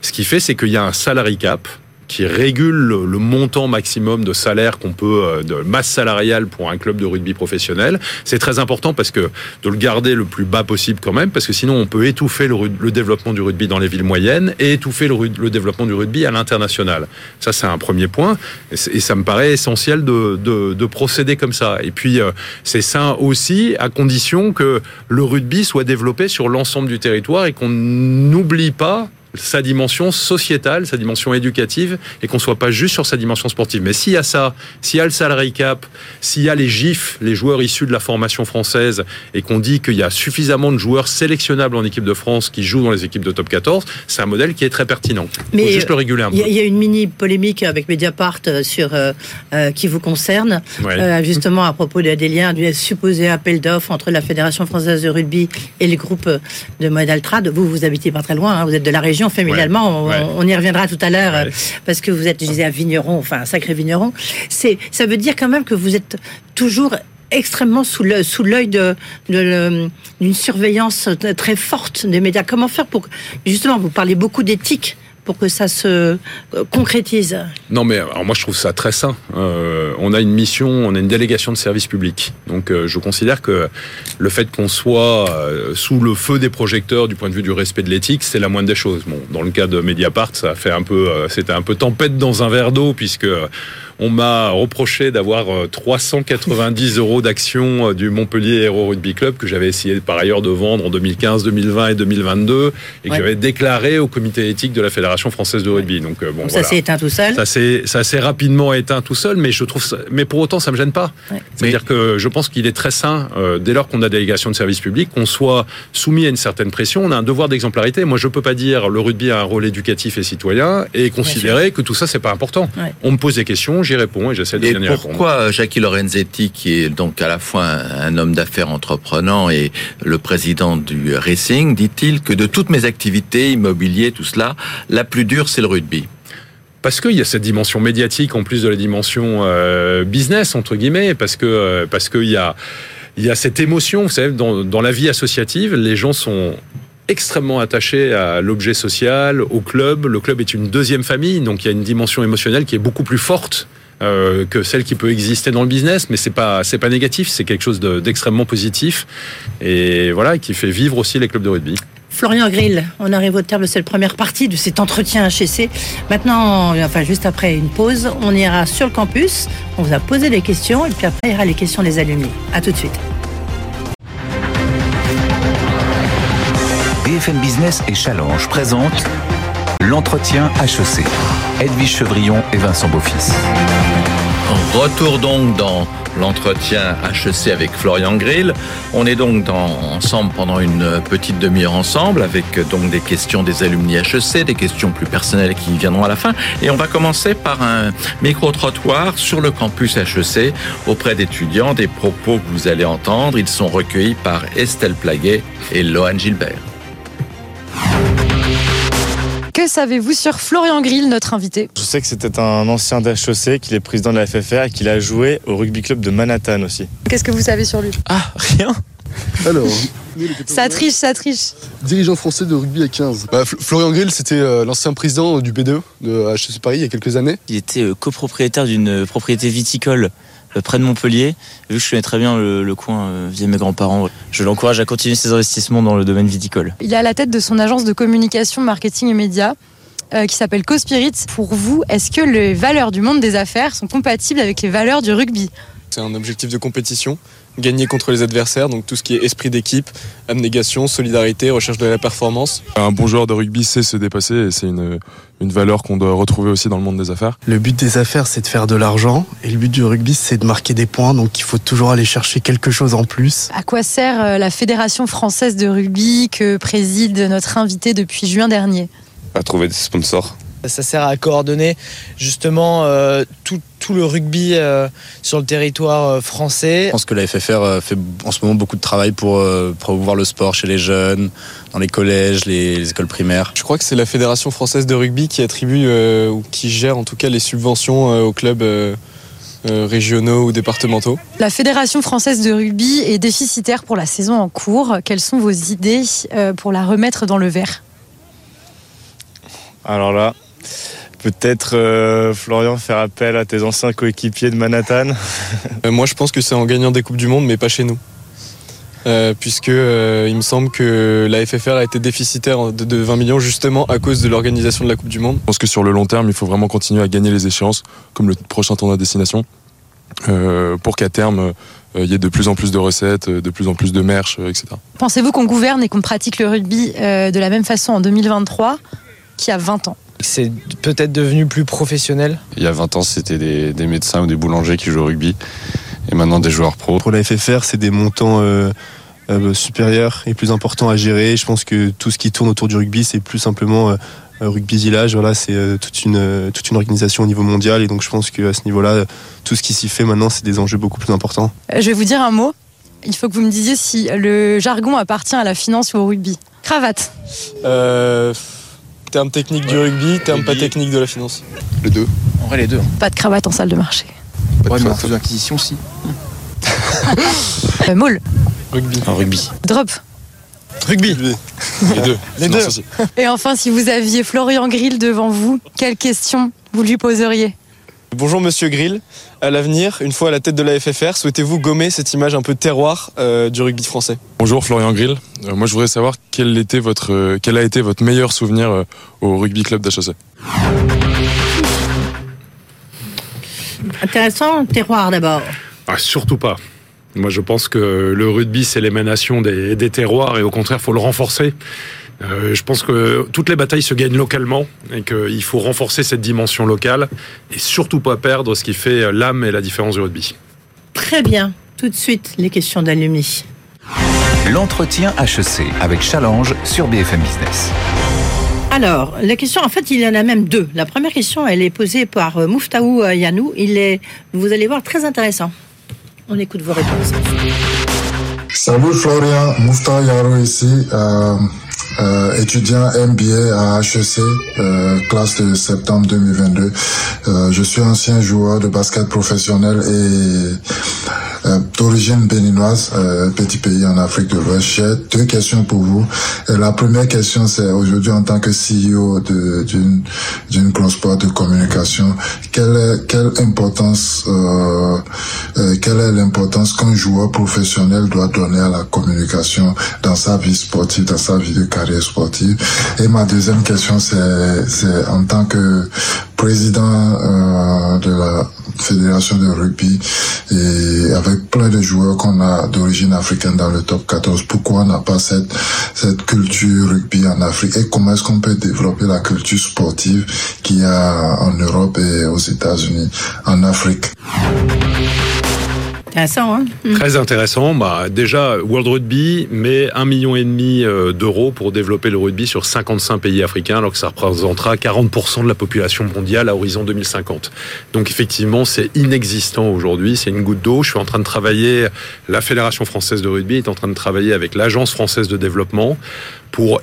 Ce qui fait, c'est qu'il y a un salary cap, qui régule le, montant maximum de salaire qu'on peut, euh, de masse salariale pour un club de rugby professionnel. C'est très important parce que de le garder le plus bas possible quand même, parce que sinon on peut étouffer le, développement du rugby dans les villes moyennes et étouffer le, développement du rugby à l'international. Ça, c'est un premier point. Et, ça me paraît essentiel de, de, de procéder comme ça. Et puis, euh, c'est ça aussi à condition que le rugby soit développé sur l'ensemble du territoire et qu'on n'oublie pas sa dimension sociétale, sa dimension éducative, et qu'on soit pas juste sur sa dimension sportive. Mais s'il y a ça, s'il y a le salary cap, s'il y a les GIF, les joueurs issus de la formation française, et qu'on dit qu'il y a suffisamment de joueurs sélectionnables en équipe de France qui jouent dans les équipes de top 14, c'est un modèle qui est très pertinent. Mais Faut juste le réguler un peu. Il y a une mini polémique avec Mediapart euh, sur euh, euh, qui vous concerne, justement à propos des liens du supposé appel d'offres entre la Fédération française de rugby et le groupe de Modaltrad. Vous, vous habitez pas très loin, hein, vous êtes de la région familialement. On, y reviendra tout à l'heure euh, parce que vous êtes, je disais, un vigneron, enfin un sacré vigneron. C'est, ça veut dire quand même que vous êtes toujours extrêmement sous l'œil sous de, d'une surveillance très forte des médias. Comment faire pour justement vous parlez beaucoup d'éthique pour que ça se euh, concrétise Non, mais alors moi je trouve ça très sain. Euh, on a une mission, on a une délégation de service public. Donc euh, je considère que le fait qu'on soit sous le feu des projecteurs du point de vue du respect de l'éthique, c'est la moindre des choses. Bon, dans le cas de Mediapart, ça a fait un peu, c'était un peu tempête dans un verre d'eau puisque on m'a reproché d'avoir 390 euros d'actions du Montpellier Hero Rugby Club que j'avais essayé par ailleurs de vendre en 2015, 2020 et 2022 et que j'avais déclaré au comité éthique de la Fédération française de rugby. Donc euh, bon, ça s'est éteint tout seul. Ça s'est ça s'est rapidement éteint tout seul, mais je trouve ça, mais pour autant ça me gêne pas. C'est-à-dire que je pense qu'il est très sain euh, dès lors qu'on a délégation de service public qu'on soit soumis à une certaine pression. On a un devoir d'exemplarité. Moi je peux pas dire le rugby a un rôle éducatif et citoyen et considérer que tout ça c'est pas important. On me pose des questions, j'y réponds et j'essaie de bien y répondre. Pourquoi Jackie Lorenzetti, qui est donc à la fois un homme d'affaires entreprenant et le président du Racing, dit-il que de toutes mes activités, immobilier, tout cela, la plus dure, c'est le rugby parce qu'il y a cette dimension médiatique en plus de la dimension euh, business entre guillemets, parce que euh, parce qu'il y a il y a cette émotion, vous savez, dans, dans la vie associative, les gens sont extrêmement attaché à l'objet social, au club. Le club est une deuxième famille, donc il y a une dimension émotionnelle qui est beaucoup plus forte euh, que celle qui peut exister dans le business, mais c'est pas c'est pas négatif, c'est quelque chose d'extrêmement positif et voilà qui fait vivre aussi les clubs de rugby. Florian Grill, on arrive au terme de cette première partie de cet entretien HEC. Maintenant, enfin juste après une pause, on ira sur le campus, on vous a posé des questions et puis après il y aura les questions des alumni. À tout de suite. BFM Business et Challenge présentent l'entretien HEC. Edwige Chevrillon et Vincent Beaufils. Retour donc dans l'entretien HEC avec Florian Grill. On est donc ensemble pendant une petite demi-heure ensemble avec donc des questions des alumni HEC, des questions plus personnelles qui viendront à la fin. Et on va commencer par un micro-trottoir sur le campus HEC auprès d'étudiants. Des propos que vous allez entendre, ils sont recueillis par Estelle Plaguet et Lohan Gilbert. Que savez-vous sur Florian Grill, notre invité? Je sais que c'était un ancien d'HEC, qu'il est président de la FFR et qu'il a joué au rugby club de Manhattan aussi. Qu'est-ce que vous savez sur lui? Ah, rien Alors, ça triche, ça triche. Dirigeant français de rugby à 15. Bah, Florian Grill, c'était euh, l'ancien président du B2 de HEC Paris il y a quelques années. Il était euh, copropriétaire d'une propriété viticole euh, près de Montpellier. Vu que je connais très bien le, coin via mes grands-parents, je l'encourage à continuer ses investissements dans le domaine viticole. Il est à la tête de son agence de communication, marketing et médias. qui s'appelle CoSpirit. Pour vous, est-ce que les valeurs du monde des affaires sont compatibles avec les valeurs du rugby? C'est un objectif de compétition gagner contre les adversaires, donc tout ce qui est esprit d'équipe, abnégation, solidarité, recherche de la performance. Un bon joueur de rugby sait se dépasser et c'est une, une valeur qu'on doit retrouver aussi dans le monde des affaires. Le but des affaires, c'est de faire de l'argent et le but du rugby, c'est de marquer des points, donc il faut toujours aller chercher quelque chose en plus. À quoi sert euh, la Fédération française de rugby que préside notre invité depuis juin dernier? À trouver des sponsors ça sert à coordonner justement euh, tout, le rugby euh, sur le territoire euh, français. Je pense que la FFR fait en ce moment beaucoup de travail pour promouvoir le sport chez les jeunes, dans les collèges, les, écoles primaires. Je crois que c'est la Fédération française de rugby qui attribue ou qui gère en tout cas les subventions aux clubs. régionaux ou départementaux. La Fédération française de rugby est déficitaire pour la saison en cours. Quelles sont vos idées pour la remettre dans le vert? Alors là, Peut-être, euh, Florian, faire appel à tes anciens coéquipiers de Manhattan euh, Moi, je pense que c'est en gagnant des Coupes du Monde, mais pas chez nous. Euh, puisque il me semble que la FFR a été déficitaire de, 20 millions justement à cause de l'organisation de la Coupe du Monde. Je pense que sur le long terme, il faut vraiment continuer à gagner les échéances, comme le prochain tournoi destination, pour qu'à terme, il y ait de plus en plus de recettes, de plus en plus de merch, etc. Pensez-vous qu'on gouverne et qu'on pratique le rugby de la même façon en 2023 qu'il y a 20 ans c'est peut-être devenu plus professionnel? Il y a 20 ans, c'était des, médecins ou des boulangers qui jouaient au rugby. Et maintenant, des joueurs pros. Pour la FFR, c'est des montants euh, euh, supérieurs et plus importants à gérer. Je pense que tout ce qui tourne autour du rugby, c'est plus simplement euh, Rugby Village. Voilà, c'est toute, une, toute une organisation au niveau mondial. Et donc, je pense qu'à ce niveau-là, tout ce qui s'y fait maintenant, c'est des enjeux beaucoup plus importants. Je vais vous dire un mot. Il faut que vous me disiez si le jargon appartient à la finance ou au rugby. Cravate. Euh Terme technique du rugby, terme pas technique de la finance. Les deux. En vrai, les deux. Hein. Pas de cravate en salle de marché. Pas de ouais, d'acquisition, si. euh, Maul. Rugby. En rugby. Drop. Rugby. Les deux. Les deux. Et enfin, si vous aviez Florian Grill devant vous, quelle question vous lui poseriez? Bonjour Monsieur Grill. À l'avenir, une fois à la tête de la FFR, souhaitez-vous gommer cette image un peu terroir euh, du rugby français? Bonjour Florian Grill. Euh, moi je voudrais savoir quel, était votre, euh, quel a été votre meilleur souvenir au rugby club d'HEC Intéressant, terroir d'abord. Ah, surtout pas. Moi je pense que le rugby c'est l'émanation des, des terroirs et au contraire il faut le renforcer. Euh, je pense que toutes les batailles se gagnent localement et qu'il faut renforcer cette dimension locale et surtout pas perdre ce qui fait l'âme et la différence du rugby. Très bien. Tout de suite, les questions d'Alumi. L'entretien HEC avec Challenge sur BFM Business. Alors, la question, en fait, il y en a même deux. La première question, elle est posée par euh, Mouftaou euh, Yanou. Il est, vous allez voir, très intéressant. On écoute vos réponses. Salut Florian, Mouftaou Yanou ici. Euh, étudiant MBA à HEC, euh, classe de septembre 2022. Euh, je suis ancien joueur de basket professionnel et euh, d'origine béninoise, euh, petit pays en Afrique de l'Ouest. J'ai deux questions pour vous. la première question, c'est aujourd'hui en tant que CEO d'une d'une grosse boîte de communication, quelle quelle importance euh, quelle est l'importance qu'un joueur professionnel doit donner à la communication dans sa vie sportive, dans sa vie de carrière sportive? Et ma deuxième question, c'est en tant que président euh, de la fédération de rugby et avec plein de joueurs qu'on a d'origine africaine dans le top 14, pourquoi on n'a pas cette, cette culture rugby en Afrique? Et comment est-ce qu'on peut développer la culture sportive qu'il y a en Europe et aux États-Unis, en Afrique? Hein mm. Très intéressant. Bah, déjà, World Rugby met un million et demi euh, d'euros pour développer le rugby sur 55 pays africains, alors que ça représentera 40% de la population mondiale à horizon 2050. Donc effectivement, c'est inexistant aujourd'hui. C'est une goutte d'eau. Je suis en train de travailler. La Fédération française de rugby est en train de travailler avec l'Agence française de développement pour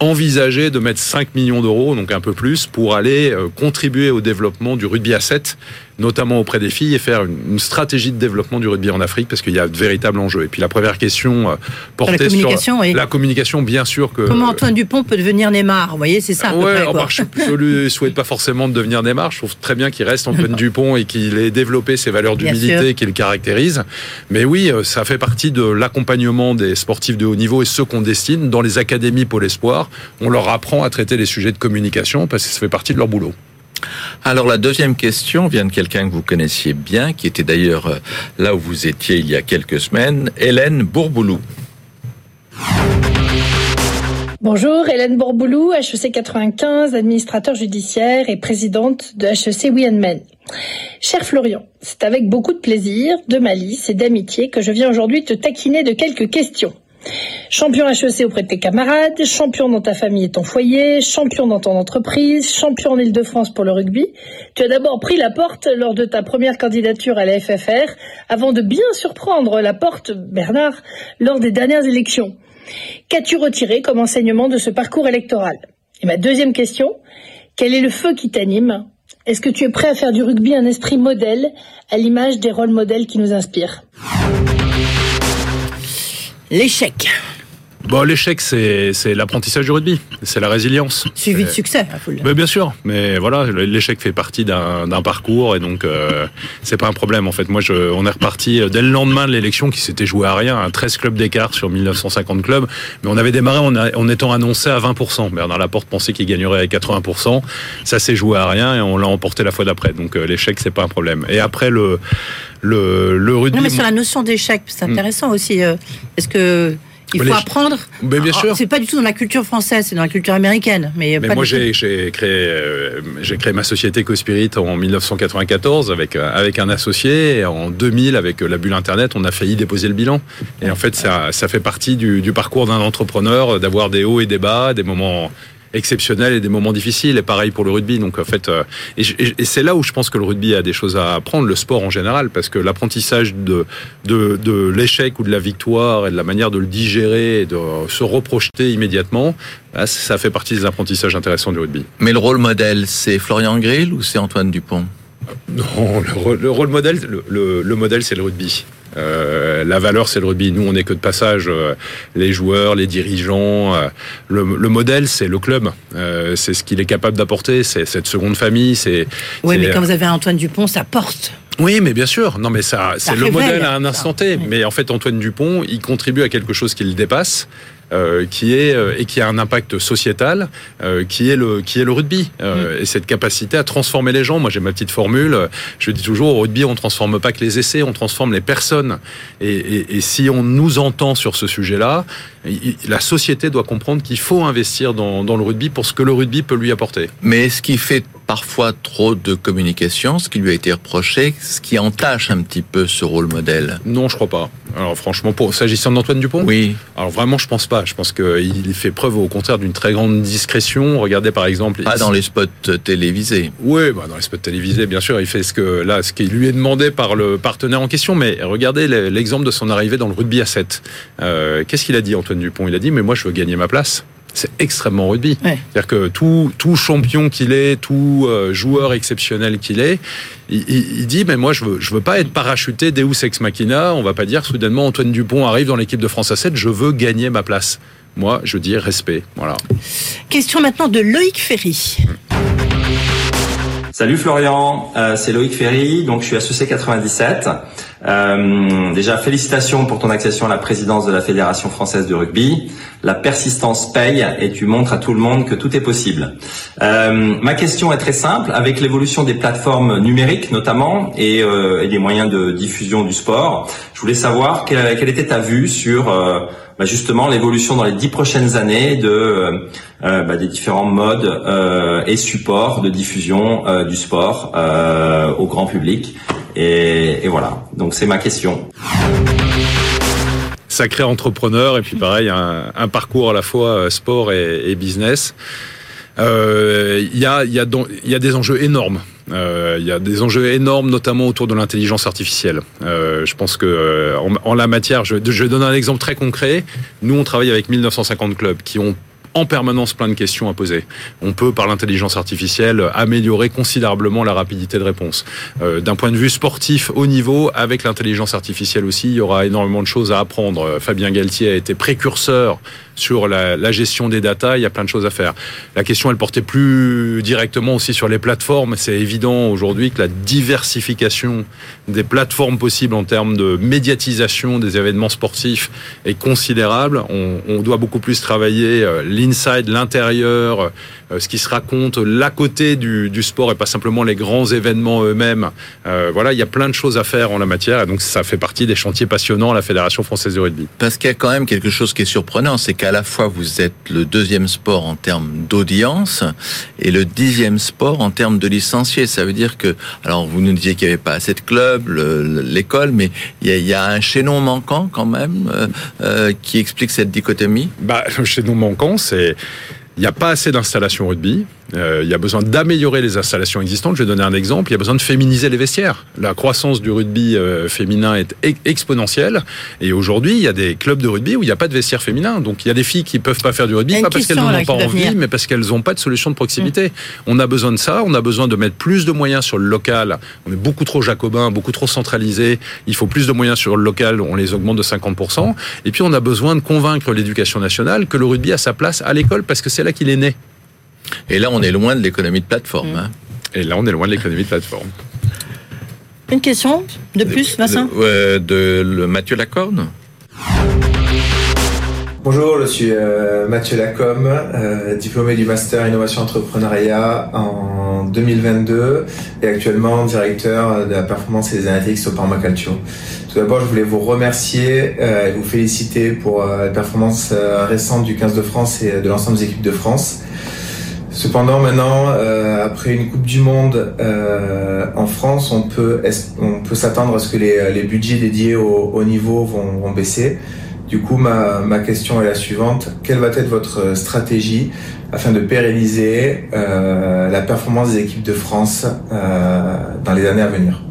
envisager de mettre 5 millions d'euros, donc un peu plus, pour aller euh, contribuer au développement du rugby à 7 notamment auprès des filles, et faire une, stratégie de développement du rugby en Afrique, parce qu'il y a de véritables enjeux. Et puis la première question euh, portait la communication, sur la communication, bien sûr que... Comment Antoine Dupont peut devenir Neymar Vous voyez, c'est ça. ouais, je ne lui souhaite pas forcément de devenir Neymar. Je trouve très bien qu'il reste Antoine Dupont et qu'il ait développé ses valeurs d'humilité qui le caractérisent. Mais oui, euh, ça fait partie de l'accompagnement des sportifs de haut niveau et ceux qu'on destine dans les académies Pôle Espoir. On leur apprend à traiter les sujets de communication parce que ça fait partie de leur boulot. Alors la deuxième question vient de quelqu'un que vous connaissiez bien, qui était d'ailleurs euh, là où vous étiez il y a quelques semaines, Hélène Bourboulou. Bonjour, Hélène Bourboulou, HEC 95, administrateur judiciaire et présidente de HEC Men. Cher Florian, c'est avec beaucoup de plaisir, de malice et d'amitié que je viens aujourd'hui te taquiner de quelques questions. Champion HEC auprès de tes camarades, champion dans ta famille et ton foyer, champion dans ton entreprise, champion en Ile-de-France pour le rugby. Tu as d'abord pris la porte lors de ta première candidature à la FFR avant de bien surprendre la porte, Bernard, lors des dernières élections. Qu'as-tu retiré comme enseignement de ce parcours électoral? Et ma deuxième question, quel est le feu qui t'anime? Est-ce que tu es prêt à faire du rugby un esprit modèle à l'image des rôles modèles qui nous inspirent? L'échec. Bon, l'échec, c'est, l'apprentissage du rugby, c'est la résilience. Suivi de succès, mais Bien sûr, mais voilà, l'échec fait partie d'un, parcours et donc euh, c'est pas un problème. En fait, moi, je, on est reparti dès le lendemain de l'élection qui s'était joué à rien, un 13 clubs d'écart sur 1950 clubs, mais on avait démarré en, en étant annoncé à 20%. Bernard Laporte pensait qu'il gagnerait à 80%, ça s'est joué à rien et on l'a emporté la fois d'après. Donc euh, l'échec, c'est pas un problème. Et après le le, le rugby. Non, mais sur la notion d'échec, c'est intéressant aussi. Euh, est-ce que il faut apprendre. Mais bien sûr. C'est pas du tout dans la culture française, c'est dans la culture américaine. Mais, moi, j'ai créé, euh, j'ai créé ma société CoSpirit en 1994 avec euh, avec un associé. Et en 2000, avec la bulle Internet, on a failli déposer le bilan. Et en fait, ça, ça fait partie du, du parcours d'un entrepreneur, d'avoir des hauts et des bas, des moments exceptionnels et des moments difficiles. Et pareil pour le rugby. Donc en fait, euh, et, c'est là où je pense que le rugby a des choses à apprendre, le sport en général, parce que l'apprentissage de, de, de l'échec ou de la victoire et de la manière de le digérer et de se reprojeter immédiatement, bah, ça fait partie des apprentissages intéressants du rugby. Mais le rôle modèle, c'est Florian Grill ou c'est Antoine Dupont? Non, le rôle, modèle, le, le modèle, c'est le rugby. Euh, la valeur, c'est le rugby. Nous, on n'est que de passage. Euh, les joueurs, les dirigeants. Euh, le, modèle, c'est le club. c'est ce qu'il est capable d'apporter. C'est cette seconde famille. C'est. Oui, mais quand vous avez Antoine Dupont, ça porte. Oui, mais bien sûr. Non, mais ça, c'est le modèle à un instant T. Mais en fait, Antoine Dupont, il contribue à quelque chose qui le dépasse. Euh, qui est euh, et qui a un impact sociétal, euh, qui est le qui est le rugby mm. et cette capacité à transformer les gens. Moi, j'ai ma petite formule. Je dis toujours au rugby, on transforme pas que les essais, on transforme les personnes. Et, et si on nous entend sur ce sujet-là, la société doit comprendre qu'il faut investir dans, dans, le rugby pour ce que le rugby peut lui apporter. Mais ce qui fait parfois trop de communication, ce qui lui a été reproché, ce qui entache un petit peu ce rôle modèle Non, je crois pas. Alors franchement, pour s'agissant d'Antoine Dupont? Oui. Alors vraiment, je pense pas. Je pense qu'il fait preuve au contraire d'une très grande discrétion. Regardez par exemple... Pas dans les spots télévisés. Oui, bah dans les spots télévisés, bien sûr. Il fait ce que là, ce qui lui est demandé par le partenaire en question. Mais regardez l'exemple de son arrivée dans le rugby à 7. Euh, Qu'est-ce qu'il a dit, Antoine Dupont? Il a dit, mais moi, je veux gagner ma place c'est extrêmement rugby. C'est-à-dire que tout, tout champion qu'il est, tout euh, joueur exceptionnel qu'il est, il, dit mais moi je veux je veux pas être parachuté Deus ex machina. On va pas dire soudainement Antoine Dupont arrive dans l'équipe de France à 7. Je veux gagner ma place. Moi, je dis respect. Voilà. Question maintenant de Loïc Ferry. Salut Florian, euh, c'est Loïc Ferry, donc je suis associé 97. Euh, déjà, félicitations pour ton accession à la présidence de la Fédération française de rugby. La persistance paye et tu montres à tout le monde que tout est possible. Euh, ma question est très simple. Avec l'évolution des plateformes numériques notamment et, euh, et, des moyens de diffusion du sport, je voulais savoir quelle, quelle était ta vue sur euh, bah justement l'évolution dans les dix prochaines années de euh, euh, bah des différents modes euh, et supports de diffusion euh, du sport au grand public. Et, voilà, donc c'est ma question. Sacré entrepreneur et puis pareil un, un parcours à la fois sport et, business. Il y a des enjeux énormes euh, il y a des enjeux énormes, notamment autour de l'intelligence artificielle. Euh, je pense que en, en la matière, je, je donne un exemple très concret. Nous, on travaille avec 1950 clubs qui ont en permanence plein de questions à poser. On peut, par l'intelligence artificielle, améliorer considérablement la rapidité de réponse. Euh, d'un point de vue sportif haut niveau, avec l'intelligence artificielle aussi, il y aura énormément de choses à apprendre. Fabien Galtier a été précurseur sur la, gestion des datas, il y a plein de choses à faire. La question, elle portait plus directement aussi sur les plateformes. C'est évident aujourd'hui que la diversification des plateformes possibles en termes de médiatisation des événements sportifs est considérable. On, on doit beaucoup plus travailler euh, l'inside, l'intérieur, euh, ce qui se raconte l'à côté du, du, sport et pas simplement les grands événements eux-mêmes. Euh, voilà, il y a plein de choses à faire en la matière et donc ça fait partie des chantiers passionnants à la Fédération française de rugby. Parce qu'il y a quand même quelque chose qui est surprenant, c'est qu'à la fois vous êtes le deuxième sport en termes d'audience et le dixième sport en termes de licenciés. Ça veut dire que, alors vous nous disiez qu'il n'y avait pas assez de clubs, l'école, mais il y, a, il y, a, un chaînon manquant quand même euh, euh, qui explique cette dichotomie? Bah, le chaînon manquant, c'est il n'y a pas assez d'installations rugby. Euh, il y a besoin d'améliorer les installations existantes. Je vais donner un exemple. Il y a besoin de féminiser les vestiaires. La croissance du rugby euh, féminin est exponentielle. Et aujourd'hui, il y a des clubs de rugby où il n'y a pas de vestiaire féminin. Donc il y a des filles qui peuvent pas faire du rugby, pas parce qu'elles n'en ont pas envie, mais parce qu'elles n'ont pas de solution de proximité. Mmh. On a besoin de ça. On a besoin de mettre plus de moyens sur le local. On est beaucoup trop jacobin, beaucoup trop centralisé. Il faut plus de moyens sur le local. On les augmente de 50%. Et puis on a besoin de convaincre l'éducation nationale que le rugby a sa place à l'école parce que c'est là qu'il est né. Et là, on est loin de l'économie de plateforme. Mmh. Hein. Et là, on est loin de l'économie de plateforme. Une question de plus, Vincent De, de, Mathieu Lacorne Bonjour, je suis euh, Mathieu Lacombe, euh, diplômé du Master Innovation Entrepreneuriat en 2022 et actuellement directeur de la performance et des analytics au Permaculture. Tout d'abord, je voulais vous remercier euh, et vous féliciter pour euh, la performance euh, récente du 15 de France et de l'ensemble des équipes de France. Cependant, maintenant, euh, après une Coupe du Monde euh, en France, on peut, on peut s'attendre à ce que les, les budgets dédiés au, au niveau vont, vont, baisser. Du coup, ma, ma, question est la suivante. Quelle va être votre stratégie afin de pérenniser euh, la performance des équipes de France euh, dans les années à venir?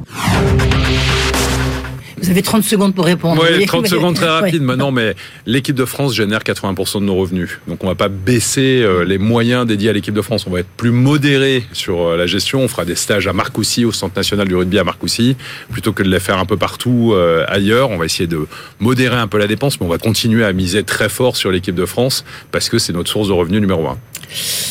Vous avez 30 secondes pour répondre. Oui, 30 secondes très rapide. Ouais. Maintenant, mais l'équipe de France génère 80% de nos revenus. Donc, on va pas baisser euh, les moyens dédiés à l'équipe de France. On va être plus modéré sur euh, la gestion. On fera des stages à Marcoussis, au Centre national du rugby à Marcoussis, plutôt que de les faire un peu partout euh, ailleurs. On va essayer de modérer un peu la dépense, mais on va continuer à miser très fort sur l'équipe de France parce que c'est notre source de revenus numéro un.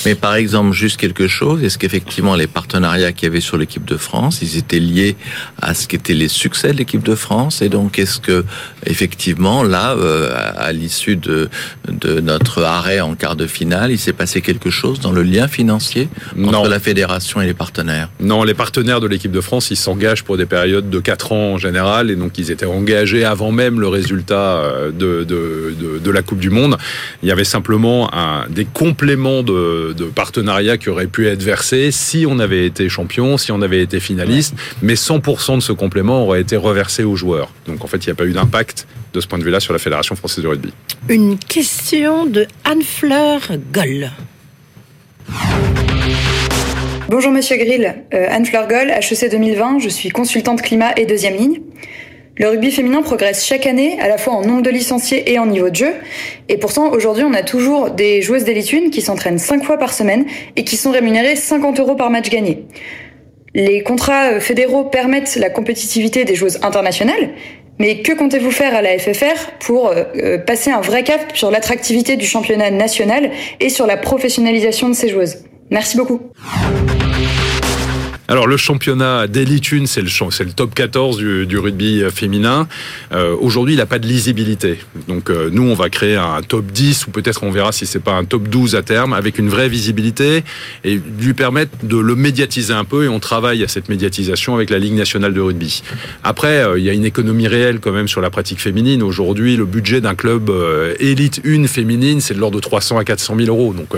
Mais par exemple, juste quelque chose, est-ce qu'effectivement les partenariats qu'il y avait sur l'équipe de France, ils étaient liés à ce qu'étaient les succès de l'équipe de France? Et donc, est-ce que effectivement, là, euh, à l'issue de, de notre arrêt en quart de finale, il s'est passé quelque chose dans le lien financier entre non. la fédération et les partenaires? Non, les partenaires de l'équipe de France, ils s'engagent pour des périodes de 4 ans en général, et donc ils étaient engagés avant même le résultat de, de, de, de la Coupe du Monde. Il y avait simplement un, des compléments de de, de partenariat qui aurait pu être versé si on avait été champion, si on avait été finaliste, mais 100% de ce complément aurait été reversé aux joueurs. Donc en fait, il n'y a pas eu d'impact de ce point de vue-là sur la Fédération française de rugby. Une question de Anne-Fleur Goll. Bonjour Monsieur Grill, euh, Anne-Fleur Goll, HEC 2020, je suis consultante climat et deuxième ligne. Le rugby féminin progresse chaque année, à la fois en nombre de licenciés et en niveau de jeu. Et pourtant, aujourd'hui, on a toujours des joueuses d'élite 1 qui s'entraînent 5 fois par semaine et qui sont rémunérées 50 euros par match gagné. Les contrats fédéraux permettent la compétitivité des joueuses internationales, mais que comptez-vous faire à la FFR pour euh, passer un vrai cap sur l'attractivité du championnat national et sur la professionnalisation de ces joueuses? Merci beaucoup. Alors le championnat d'élite 1, c'est le, c'est le top 14 du, du rugby féminin. Euh, Aujourd'hui, il n'a pas de lisibilité. Donc euh, nous, on va créer un top 10 ou peut-être on verra si c'est pas un top 12 à terme avec une vraie visibilité et lui permettre de le médiatiser un peu et on travaille à cette médiatisation avec la Ligue nationale de rugby. Après, euh, il y a une économie réelle quand même sur la pratique féminine. Aujourd'hui, le budget d'un club euh, élite 1 féminine, c'est de l'ordre de 300 à 400 000 euros. Donc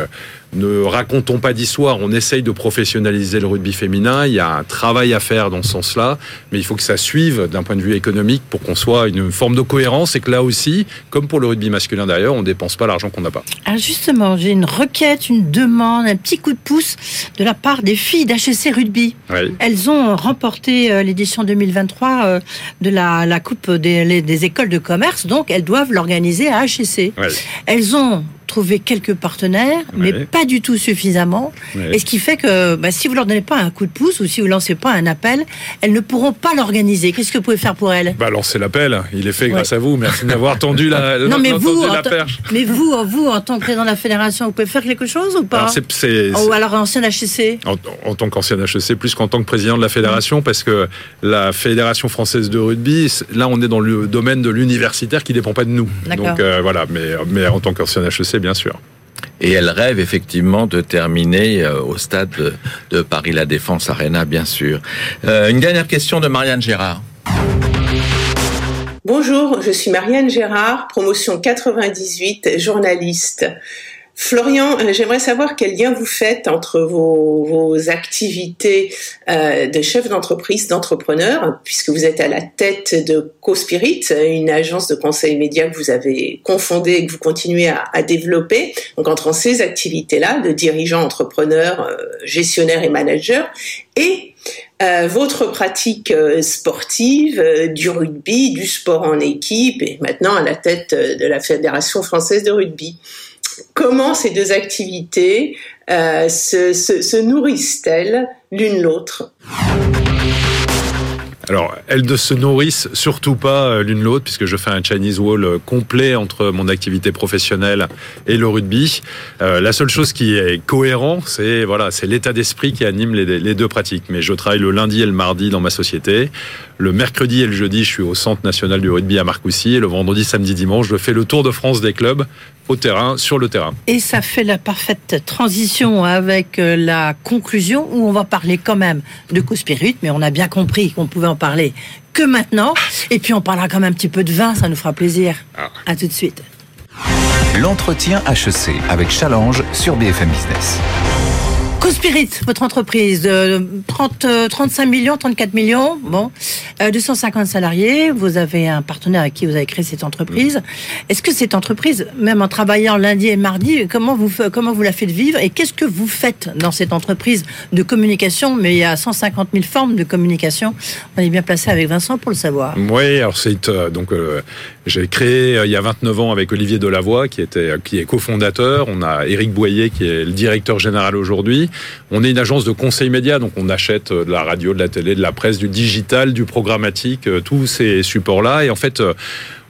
ne racontons pas d'histoire, on essaye de professionnaliser le rugby féminin, il y a un travail à faire dans ce sens-là, mais il faut que ça suive d'un point de vue économique pour qu'on soit une forme de cohérence et que là aussi, comme pour le rugby masculin d'ailleurs, on ne dépense pas l'argent qu'on n'a pas. Alors justement, j'ai une requête, une demande, un petit coup de pouce de la part des filles d'HSC Rugby. Oui. Elles ont remporté l'édition 2023 de la, la Coupe des, des, écoles de commerce, donc elles doivent l'organiser à HSC. Oui. Elles ont trouvé quelques partenaires, mais pas du tout suffisamment. Et ce qui fait que bah, si vous leur donnez pas un coup de pouce ou si vous lancez pas un appel, elles ne pourront pas l'organiser. Qu'est-ce que vous pouvez faire pour elles? Bah lancer l'appel. Il est fait grâce à vous. Merci d'avoir tendu la, non, mais vous, la perche. Mais vous, vous, en tant que président de la fédération, vous pouvez faire quelque chose ou pas? Alors, Ou alors ancien HEC en, en, tant qu'ancien HEC, plus qu'en tant que président de la fédération, parce que la fédération française de rugby, là, on est dans le domaine de l'universitaire qui dépend pas de nous. Donc euh, voilà, mais, mais en tant qu'ancien HEC, bien sûr. Et elle rêve effectivement de terminer euh, au stade de, Paris La Défense Arena, bien sûr. Euh, une dernière question de Marianne Gérard. Bonjour, je suis Marianne Gérard, promotion 98, journaliste. Florian, euh, j'aimerais savoir quel lien vous faites entre vos, vos activités euh, de chef d'entreprise, d'entrepreneur, puisque vous êtes à la tête de CoSpirit, une agence de conseil média que vous avez confondée et que vous continuez à, à développer. Donc entre ces activités-là, de dirigeant, entrepreneur, euh, gestionnaire et manager, et euh, votre pratique euh, sportive, du rugby, du sport en équipe, et maintenant à la tête de la Fédération française de rugby comment ces deux activités euh, se nourrissent-elles l'une l'autre? Alors, elles ne se nourrissent surtout pas euh, l'une l'autre, puisque je fais un Chinese Wall euh, complet entre mon activité professionnelle et le rugby. La seule chose qui est cohérent, c'est voilà, c'est l'état d'esprit qui anime les, deux pratiques. Mais je travaille le lundi et le mardi dans ma société. Le mercredi et le jeudi, je suis au Centre national du rugby à Marcoussis. Et le vendredi, samedi, dimanche, je fais le tour de France des clubs au terrain, sur le terrain. Et ça fait la parfaite transition avec la conclusion où on va parler quand même de Cospirit, mais on a bien compris qu'on pouvait en parler que maintenant. Et puis on parlera quand même un petit peu de vin, ça nous fera plaisir. Ah. À tout de suite. L'entretien HEC avec Challenge sur BFM Business. Cospirit, votre entreprise, de 30, 35 millions, 34 millions, bon, 250 euh, salariés. Vous avez un partenaire avec qui vous avez créé cette entreprise. Est-ce que cette entreprise, même en travaillant lundi et mardi, comment vous, comment vous la faites vivre et qu'est-ce que vous faites dans cette entreprise de communication? Mais il y a 150 000 formes de communication. On est bien placé avec Vincent pour le savoir. Oui, alors c'est euh, donc euh, j'ai créé il y a 29 ans avec Olivier Delavoye qui était qui est cofondateur. On a Éric Boyer qui est le directeur général aujourd'hui. On est une agence de conseil média, donc on achète de la radio, de la télé, de la presse, du digital, du programmatique, euh, tous ces supports-là. Et en fait, euh,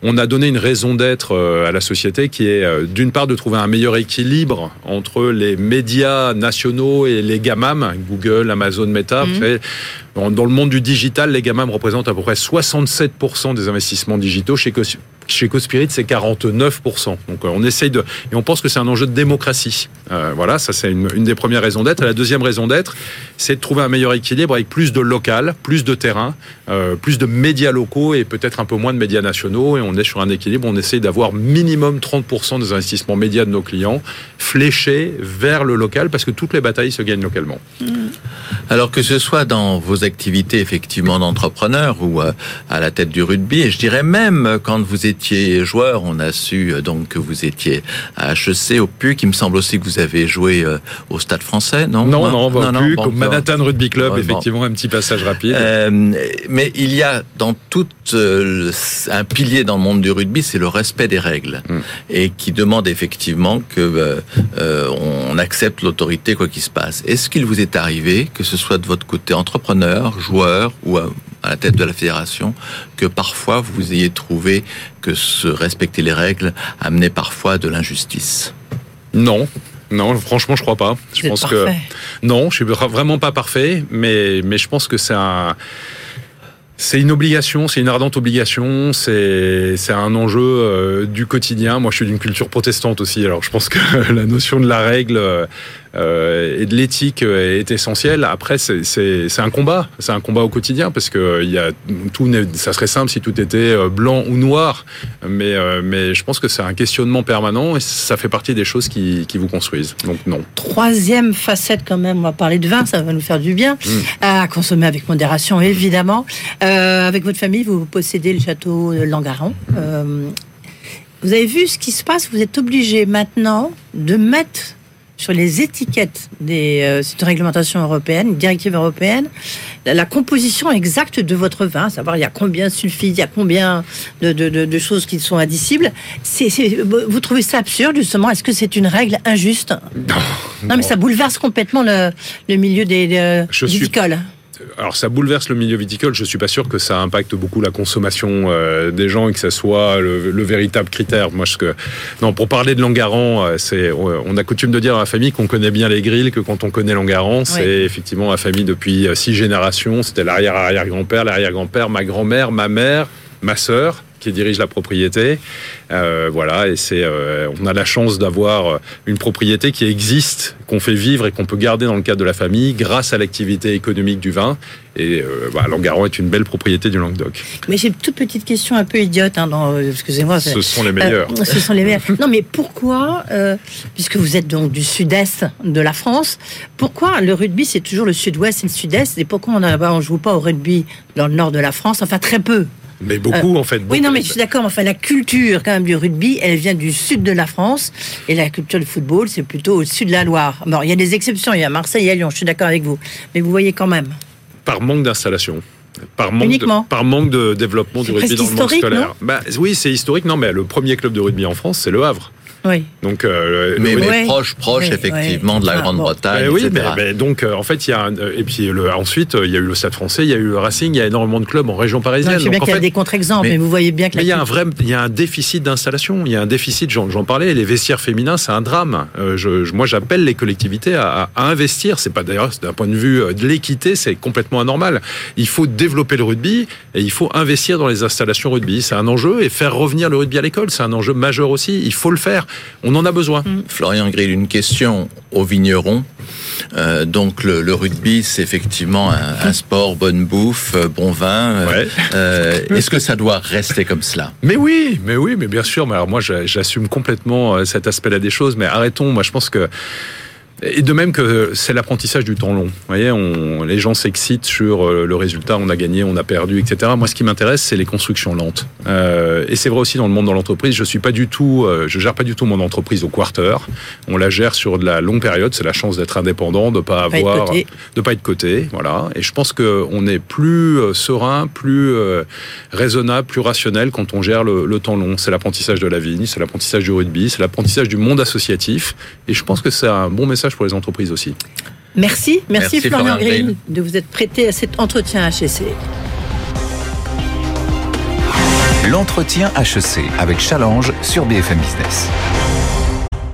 on a donné une raison d'être euh, à la société qui est d'une part de trouver un meilleur équilibre entre les médias nationaux et les GAMAM, Google, Amazon, Meta. Mmh. Dans le monde du digital, les GAMAM représentent à peu près 67% des investissements digitaux chez chez Cospirit, c'est 49%. Donc euh, on essaye de... Et on pense que c'est un enjeu de démocratie. Euh, voilà, ça c'est une, une, des premières raisons d'être. La deuxième raison d'être, c'est de trouver un meilleur équilibre avec plus de local, plus de terrain, euh, plus de médias locaux et peut-être un peu moins de médias nationaux. Et on est sur un équilibre. On essaye d'avoir minimum 30% des investissements médias de nos clients fléchés vers le local parce que toutes les batailles se gagnent localement. Mmh. Alors que ce soit dans vos activités effectivement d'entrepreneur ou euh, à la tête du rugby, et je dirais même quand vous étiez joueur, on a su euh, donc que vous étiez à HEC, au PUC. Il me semble aussi que vous avez joué euh, au Stade Français, non? Non, non, non, non, PUC, au Manhattan Rugby Club, effectivement, un petit passage rapide. mais il y a dans tout un pilier dans le monde du rugby, c'est le respect des règles hmm. et qui demande effectivement que on accepte l'autorité quoi qu'il se passe. Est-ce qu'il vous est arrivé que ce soit de votre côté entrepreneur, joueur ou à, la tête de la fédération, que parfois vous ayez trouvé que se respecter les règles amenait parfois de l'injustice? Non, non, franchement, je crois pas. Je pense que non, je suis vraiment pas parfait, mais mais je pense que c'est un c'est une obligation, c'est une ardente obligation, c'est c'est un enjeu euh, du quotidien. Moi, je suis d'une culture protestante aussi, alors je pense que la notion de la règle euh, et de l'éthique est essentielle. Après, c'est un combat, c'est un combat au quotidien parce que il y a tout, ça serait simple si tout était euh, blanc ou noir, mais mais je pense que c'est un questionnement permanent et ça fait partie des choses qui, qui vous construisent. Donc non. Troisième facette quand même, on va parler de vin, ça va nous faire du bien mmh. à consommer avec modération évidemment. Euh, avec votre famille, vous possédez le château de Langaron. Euh, vous avez vu ce qui se passe? Vous êtes obligé maintenant de mettre sur les étiquettes des euh, c'est une réglementation européenne, une directive européenne, la, la composition exacte de votre vin, savoir il y a combien de sulfides, il y a combien de, de, de, de choses qui sont admissibles. C'est, vous trouvez ça absurde justement? Est-ce que c'est une règle injuste? Non, mais ça bouleverse complètement le, le milieu des, des suis- viticoles. Alors ça bouleverse le milieu viticole. Je suis pas sûr que ça impacte beaucoup la consommation euh, des gens et que ça soit le, le véritable critère. Moi, ce que non, pour parler de Langaran, euh, c'est on a coutume de dire à la famille qu'on connaît bien les grilles que quand on connaît Langaran, c'est effectivement la famille depuis euh, six générations. C'était l'arrière arrière grand père, l'arrière grand père, ma grand-mère, ma mère, ma sœur qui dirige la propriété. Euh, voilà, et c'est, euh, on a la chance d'avoir euh, une propriété qui existe, qu'on fait vivre et qu'on peut garder dans le cadre de la famille grâce à l'activité économique du vin. Et euh, voilà, Langaron est une belle propriété du Languedoc. Mais j'ai une toute petite question un peu idiote, hein, dans, excusez-moi. Ce sont les meilleurs. Ce sont les meilleurs. Non, mais pourquoi, puisque vous êtes donc du sud-est de la France, pourquoi le rugby c'est toujours le sud-ouest et le sud-est, et pourquoi on ne joue pas au rugby dans le nord de la France Enfin, très peu. Mais beaucoup, Euh, en fait. Oui, non, mais je suis d'accord. Enfin, la culture quand même du rugby, elle vient du sud de la France, et la culture du football, c'est plutôt au sud de la Loire. Bon, il y a des exceptions. Il y a Marseille et Lyon. Je suis d'accord avec vous, mais vous voyez quand même. Par manque d'installation. Par manque, Uniquement. de, par manque de développement du rugby dans le monde scolaire. Bah, oui, c'est historique. Non, mais le premier club de rugby en France, c'est le Havre. Oui. Donc, euh, Mais, proche, proche, effectivement, de la Ah. Grande-Bretagne, oui, mais, etc. mais donc euh, en fait il y a un, euh, et puis le, ensuite euh, il y a eu le Stade Français, il y a eu le Racing, il y a énormément de clubs en région Non, parisienne. je sais bien qu'il y a fait, des contre-exemples, mais, mais- vous voyez bien que mais il y a un vrai, il y a un déficit d'installation, il y a un déficit, j'en j'en parlais, les vestiaires féminins, c'est un drame. Euh, je, je- moi, j'appelle les collectivités à, à investir. C'est pas d'ailleurs d'un point de vue de l'équité, c'est complètement anormal. Il faut développer le rugby et il faut investir dans les installations rugby. C'est un enjeu et faire revenir le rugby à l'école, c'est un enjeu majeur aussi. Il faut le faire. On en a besoin. Florian Grill, une question aux vignerons. Euh, donc le, le rugby, c'est effectivement un, un sport, bonne bouffe, euh, bon vin. Euh, euh, Est-ce que ça doit rester comme cela? Mais oui, mais oui, mais bien sûr. Mais alors moi, j'a- j'assume complètement cet aspect-là des choses. Mais arrêtons. Moi, je pense que et de même que c'est l'apprentissage du temps long. Vous voyez, on, les gens s'excitent sur euh, le résultat, on a gagné, on a perdu, etc. Moi, ce qui m'intéresse, c'est les constructions lentes. Euh, et c'est vrai aussi dans le monde de l'entreprise. Je suis pas du tout, euh, je gère pas du tout mon entreprise au quarter. On la gère sur de la longue période. C'est la chance d'être indépendant, de pas Pas être avoir, coté. de pas être coté. Voilà. Et je pense que on est plus serein, plus euh, raisonnable, plus rationnel quand on gère le, le temps long. C'est l'apprentissage de la vigne, c'est l'apprentissage du rugby, c'est l'apprentissage du monde associatif. Et je pense que c'est un bon message pour les entreprises aussi. Merci, merci, Merci, Florian Florian Grill de vous être prêté à cet entretien HSC. L'entretien HEC avec Challenge sur BFM Business.